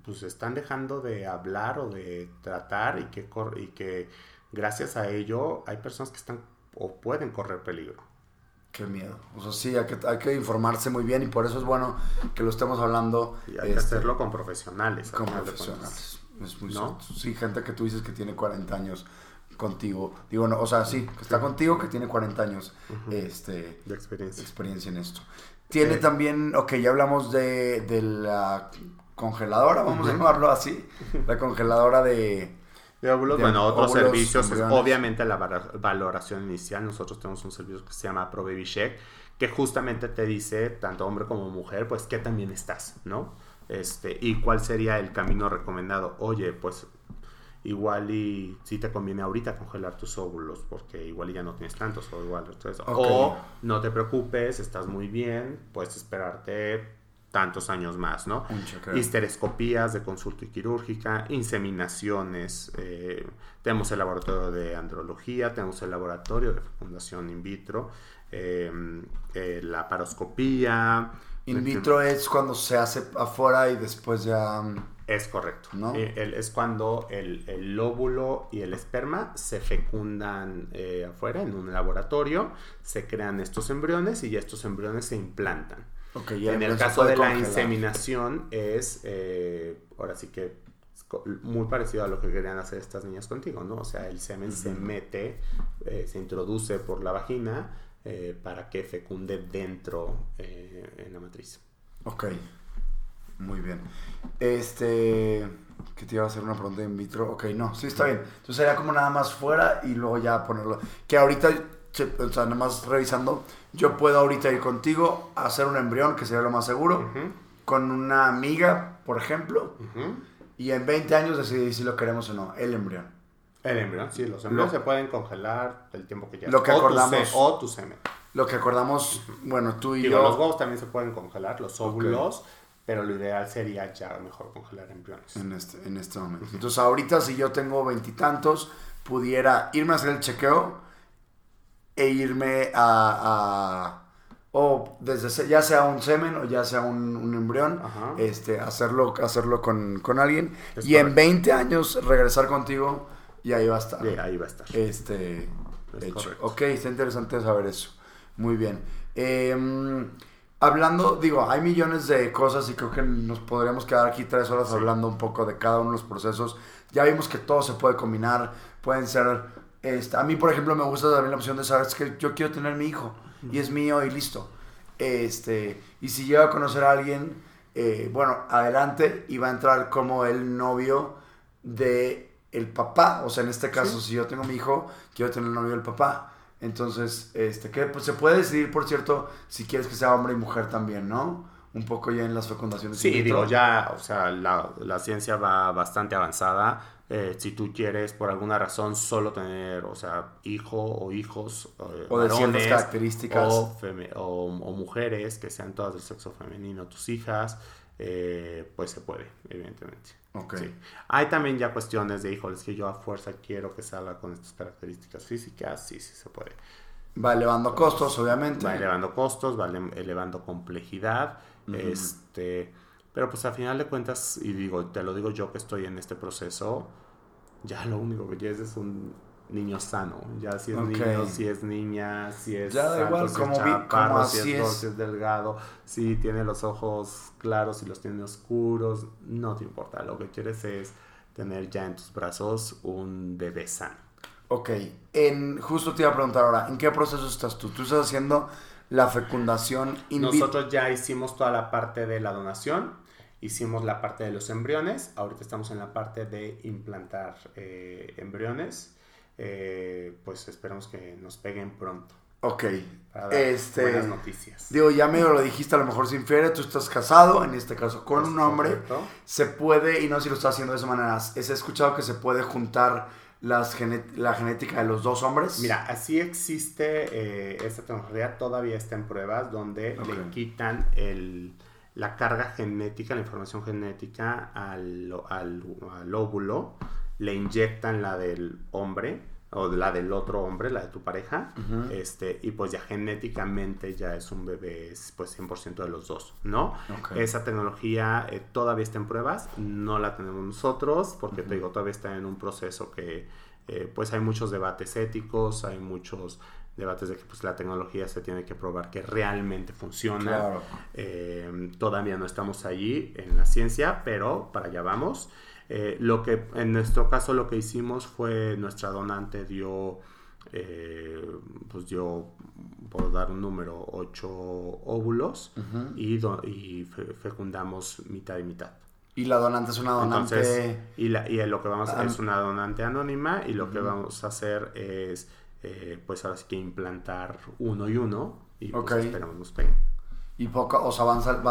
pues están dejando de hablar o de tratar y que, cor- y que gracias a ello hay personas que están o pueden correr peligro. Qué miedo. O sea, sí, hay que, hay que informarse muy bien y por eso es bueno que lo estemos hablando Y hay que este, hacerlo con profesionales. al con profesionales. Es muy ¿No? Sí, gente que tú dices que tiene 40 años contigo. Digo, no, o sea, sí, que está contigo, que tiene 40 años este, De experiencia. experiencia en esto. Tiene Eh, también, ok, ya hablamos de, de la congeladora, vamos a llamarlo así. La congeladora de... De óvulos, de bueno, otros óvulos, servicios, es obviamente la valoración inicial. Nosotros tenemos un servicio que se llama Pro Baby Check, que justamente te dice, tanto hombre como mujer, pues qué también estás, ¿no? Este, y cuál sería el camino recomendado. Oye, pues igual y si te conviene ahorita congelar tus óvulos, porque igual ya no tienes tantos, o igual, entonces, o no te preocupes, estás muy bien, puedes esperarte tantos años más, ¿no? Histerescopías de consulta y quirúrgica, inseminaciones, eh, tenemos el laboratorio de andrología, tenemos el laboratorio de fecundación in vitro, eh, eh, la paroscopía. In vitro es cuando se hace afuera y después ya... mm, Es correcto. ¿No? Eh, el- es cuando el, el óvulo y el esperma se fecundan afuera en un laboratorio, se crean estos embriones y ya estos embriones se implantan. En el caso de la inseminación es, eh, ahora sí que muy parecido a lo que querían hacer estas niñas contigo, ¿no? O sea, el semen se mete, eh, se introduce por la vagina eh, para que fecunde dentro en la matriz. Ok, muy bien. Este, que te iba a hacer una pregunta in vitro. Ok, no, sí está bien. Entonces sería como nada más fuera y luego ya ponerlo. Que ahorita, o sea, nada más revisando, yo puedo ahorita ir contigo a hacer un embrión, que sería lo más seguro, con una amiga, por ejemplo, ujú. y en 20 años decidir si lo queremos o no, el embrión. El embrión, sí, los embriones Lo- se pueden congelar el tiempo que quieras. Lo que O acordamos. O tu semen. Lo que acordamos, bueno, tú y Digo, yo. los huevos también se pueden congelar, los óvulos, pero lo ideal sería ya mejor congelar embriones. En este, en este momento. Entonces, ahorita, si yo tengo veintitantos, pudiera irme a hacer el chequeo e irme a. a- o desde ya sea un semen o ya sea un, un embrión, Ajá. este, hacerlo, hacerlo con, con alguien. Es y en correcto. 20 años regresar contigo y ahí va a estar. Ahí va a estar. Este, Es hecho. correcto. Ok, está interesante saber eso. Muy bien. Em, hablando, digo, hay millones de cosas y creo que nos podríamos quedar aquí tres horas Sí. hablando un poco de cada uno de los procesos. Ya vimos que todo se puede combinar, pueden ser... este, a mí, por ejemplo, me gusta también la opción de saber es que yo quiero tener mi hijo y es mío y listo. Este, y si llega a conocer a alguien, eh, bueno, adelante y va a entrar como el novio de el papá. O sea, en este caso, Sí. si yo tengo mi hijo, quiero tener el novio del papá. Entonces, este, que pues, se puede decidir, por cierto, si quieres que sea hombre y mujer también, ¿no? Un poco ya en las fecundaciones. Sí, digo, ya, o sea, la, la ciencia va bastante avanzada. Eh, si tú quieres, por alguna razón, solo tener, o sea, hijo o hijos, eh, O de ciertas características. O, o- o mujeres que sean todas del sexo femenino, tus hijas, eh, pues se puede, evidentemente. Ok. Sí. Hay también ya cuestiones de, híjoles, que yo a fuerza quiero que salga con estas características físicas, sí, sí se puede. Va elevando costos, obviamente. Va elevando costos, va ele- elevando complejidad, este, pero pues al final de cuentas, y digo, te lo digo yo que estoy en este proceso, ya lo único que quieres es un niño sano. Ya si es niño, si es niña, si es ya da igual, como, chaparro, si es, si es delgado, si tiene los ojos claros, si los tiene oscuros, no te importa. Lo que quieres es tener ya en tus brazos un bebé sano. Ok, en, justo te iba a preguntar ahora, ¿en qué proceso estás tú? ¿Tú estás haciendo la fecundación in Nosotros ya hicimos toda la parte de la donación, hicimos la parte de los embriones, ahorita estamos en la parte de implantar eh, embriones, eh, pues esperamos que nos peguen pronto. Ok. Para dar este, buenas noticias. Digo, ya medio lo dijiste, a lo mejor se infiere, tú estás casado, en este caso con un hombre. Se puede, y no sé si lo está haciendo de esa manera, ¿es escuchado que se puede juntar las la genética de los dos hombres? Mira, así existe eh, esta tecnología, todavía está en pruebas donde le quitan el, la carga genética, la información genética al, al, al, óvulo, le inyectan la del hombre o la del otro hombre, la de tu pareja, este, y pues ya genéticamente ya es un bebé pues 100% de los dos, ¿no? Esa tecnología eh, todavía está en pruebas, no la tenemos nosotros, porque te digo, todavía está en un proceso que eh, pues hay muchos debates éticos, hay muchos debates de que pues la tecnología se tiene que probar que realmente funciona. Eh, todavía no estamos allí en la ciencia, pero para allá vamos. Eh, lo que en nuestro caso lo que hicimos fue nuestra donante dio, eh, pues dio, por dar un número, ocho óvulos y, y fecundamos mitad y mitad. Y la donante es una donante. y, la, y lo que vamos a hacer es una donante anónima y lo que vamos a hacer es, eh, pues ahora sí que implantar uno y uno y pues esperamos nos peguen. Y poco, o sea, avanza,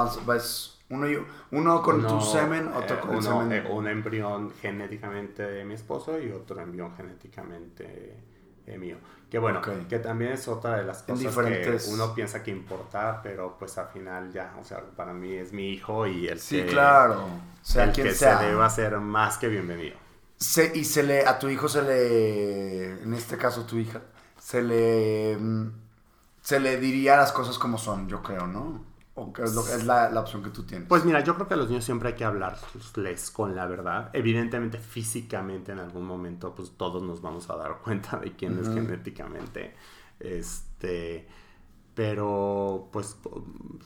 uno, uno con tu semen, otro eh, con el semen. Eh, un embrión genéticamente de mi esposo y otro embrión genéticamente eh, mío. Que bueno, que también es otra de las cosas que uno piensa que importa, pero pues al final ya, o sea, para mí es mi hijo y el sí, claro. sea, el que se debe hacer más que bienvenido. Se, y se le, a tu hijo se le, en este caso tu hija, se le, mm, se le diría las cosas como son, yo creo, ¿no? es, la, opción que tú tienes? Pues mira, yo creo que a los niños siempre hay que hablarles con la verdad. Evidentemente, físicamente, en algún momento, pues todos nos vamos a dar cuenta de quién es genéticamente. Este. Pero, pues,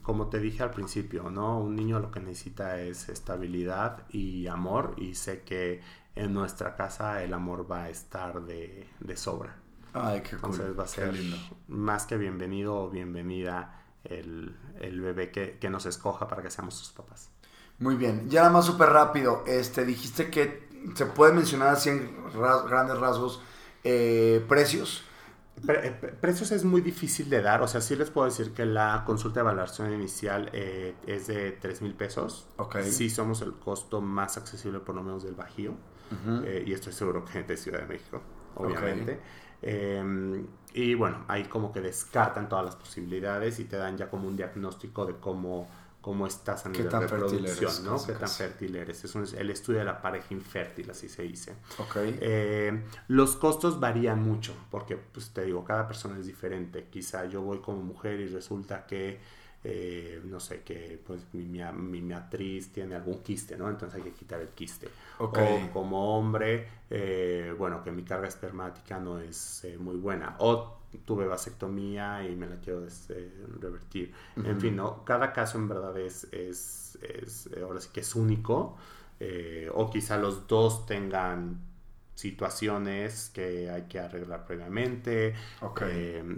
como te dije al principio, ¿no? Un niño lo que necesita es estabilidad y amor. Y sé que en nuestra casa el amor va a estar de, sobra. Ay, qué Entonces va a ser más que bienvenido o bienvenida el, el bebé que, que, nos escoja para que seamos sus papás. Muy bien, ya nada más súper rápido, este, dijiste que se puede mencionar así en grandes rasgos eh, precios. Eh, precios es muy difícil de dar, o sea, sí les puedo decir que la consulta de evaluación inicial eh, es de 3 mil pesos. Okay. Sí somos el costo más accesible por lo menos del Bajío, y estoy seguro que de Ciudad de México, obviamente. Em, y bueno, ahí como que descartan todas las posibilidades y te dan ya como un diagnóstico de cómo, cómo estás a nivel de reproducción, ¿no? Qué tan fértil eres. Es el estudio de la pareja infértil, así se dice. Eh, los costos varían mucho, porque pues te digo, cada persona es diferente. Quizá yo voy como mujer y resulta que eh, no sé, que pues mi, mi, matriz tiene algún quiste, ¿no? Entonces hay que quitar el quiste. O como hombre, eh, bueno, que mi carga espermática no es eh, muy buena. O tuve vasectomía y me la quiero revertir. En fin, ¿no? Cada caso en verdad es, es, es ahora sí que es único. o quizá los dos tengan situaciones que hay que arreglar previamente.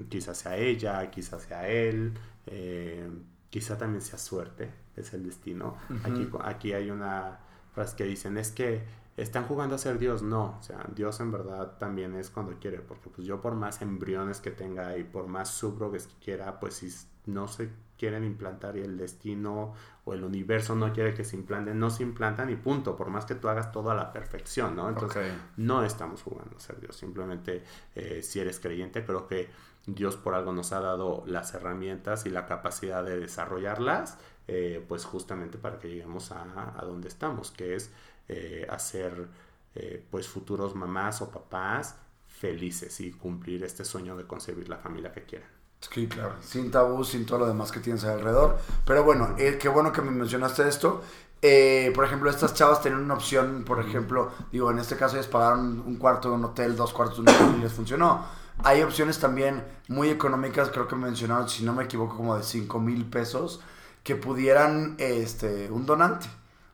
quizás sea ella, quizás sea él. Eh, quizá también sea suerte, es el destino. aquí, aquí hay una frase que dicen, es que están jugando a ser Dios, no, o sea, Dios en verdad también es cuando quiere, porque pues yo por más embriones que tenga y por más subrogues que quiera, pues si no se quieren implantar y el destino o el universo no quiere que se implanten, no se implantan y punto, por más que tú hagas todo a la perfección, ¿no? Entonces, no estamos jugando a ser Dios, simplemente eh, si eres creyente, creo que Dios por algo nos ha dado las herramientas y la capacidad de desarrollarlas, eh, pues justamente para que lleguemos a, a donde estamos, que es eh, hacer eh, pues futuros mamás o papás felices y cumplir este sueño de concebir la familia que quieran. Sí, claro, sin tabú, sin todo lo demás que tienes alrededor. Pero bueno, qué bueno que me mencionaste esto. eh, por ejemplo, estas chavas tienen una opción, por ejemplo, digo, en este caso ellas pagaron un cuarto de un hotel, dos cuartos de un hotel y les funcionó. Hay opciones también muy económicas, creo que mencionaron, si no me equivoco, como de 5 mil pesos, que pudieran, este, un donante.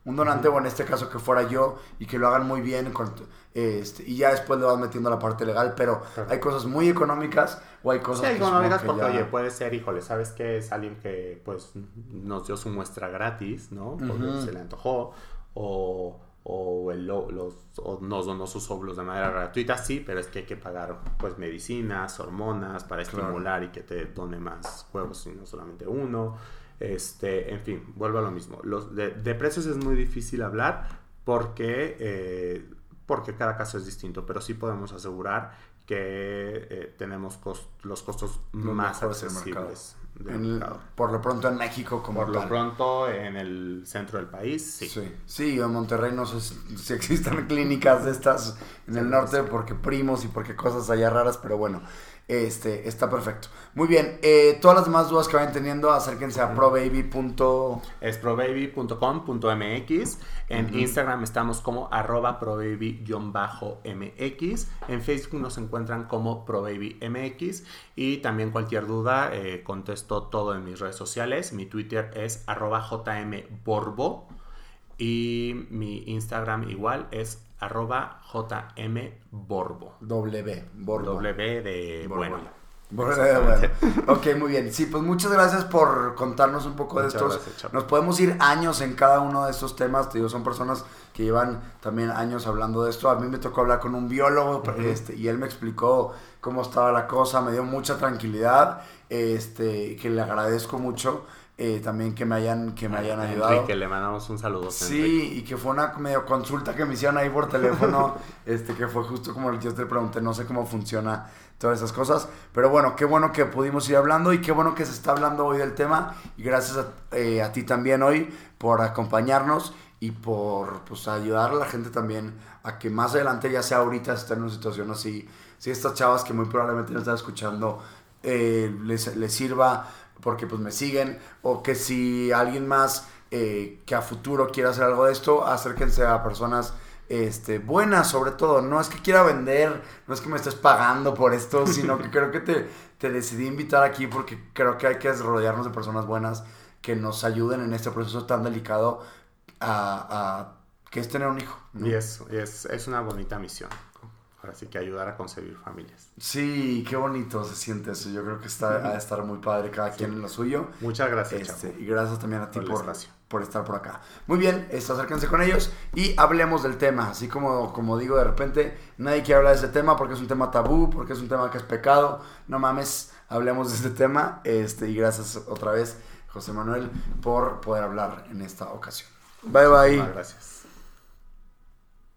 Un donante, o en este caso que fuera yo, y que lo hagan muy bien, este, y ya después le vas metiendo la parte legal, pero hay cosas muy económicas o hay cosas sí, económicas porque, oye, puede ser, híjole, ¿sabes qué? Es alguien que, pues, nos dio su muestra gratis, ¿no? Porque se le antojó, o o, el, los, o nos donó sus óvulos de manera gratuita, sí, pero es que hay que pagar pues medicinas, hormonas para estimular y que te done más huevos y no solamente uno. Este, en fin, vuelvo a lo mismo. Los, de, precios es muy difícil hablar porque, eh, porque cada caso es distinto, pero sí podemos asegurar que eh, tenemos los costos más accesibles por lo pronto en México como Por lo pronto en el centro del país, sí. Sí, en Monterrey no sé si, existen clínicas de estas en el norte porque primos y porque cosas allá raras, pero bueno, este, está perfecto. Muy bien, eh, todas las demás dudas que vayan teniendo, acérquense a probaby. Es probaby.com.mx. En Instagram estamos como arroba probaby-mx. En Facebook nos encuentran como probabymx. Y también cualquier duda, eh, contesto todo en mis redes sociales. Mi Twitter es arroba jmborbo. Y mi Instagram igual es arroba jmborbo. W, borbo. W de bueno. ok, muy bien. Sí, pues muchas gracias por contarnos un poco de estos. Nos podemos ir años en cada uno de estos temas. Te digo, son personas que llevan también años hablando de esto. A mí me tocó hablar con un biólogo este, y él me explicó cómo estaba la cosa. Me dio mucha tranquilidad, este, que le agradezco mucho. Eh, también que me hayan, que me hayan ayudado. Enrique, le mandamos un saludo. Sí, y que fue una medio consulta que me hicieron ahí por teléfono, este, que fue justo como el que yo te pregunté, no sé cómo funciona todas esas cosas, pero bueno, qué bueno que pudimos ir hablando y qué bueno que se está hablando hoy del tema y gracias a, eh, a ti también hoy por acompañarnos y por pues, ayudar a la gente también a que más adelante, ya sea ahorita, estén en una situación así, si estas chavas que muy probablemente nos están escuchando eh, les, les sirva porque pues me siguen, o que si alguien más eh, que a futuro quiera hacer algo de esto, acérquense a personas este, buenas sobre todo. No es que quiera vender, no es que me estés pagando por esto, sino que creo que te, te decidí invitar aquí porque creo que hay que rodearnos de personas buenas que nos ayuden en este proceso tan delicado a, que es tener un hijo. Y es, es, es una bonita misión. Así que ayudar a concebir familias. Sí, qué bonito se siente eso. Yo creo que está a estar muy padre cada quien en lo suyo. Muchas gracias. Este, y gracias también a ti por, por, estar por acá. Muy bien, esto, acérquense con ellos y hablemos del tema. Así como, como digo, de repente nadie quiere hablar de ese tema porque es un tema tabú, porque es un tema que es pecado. No mames, hablemos de este tema. Este, y gracias otra vez, José Manuel, por poder hablar en esta ocasión. Bye bye. gracias.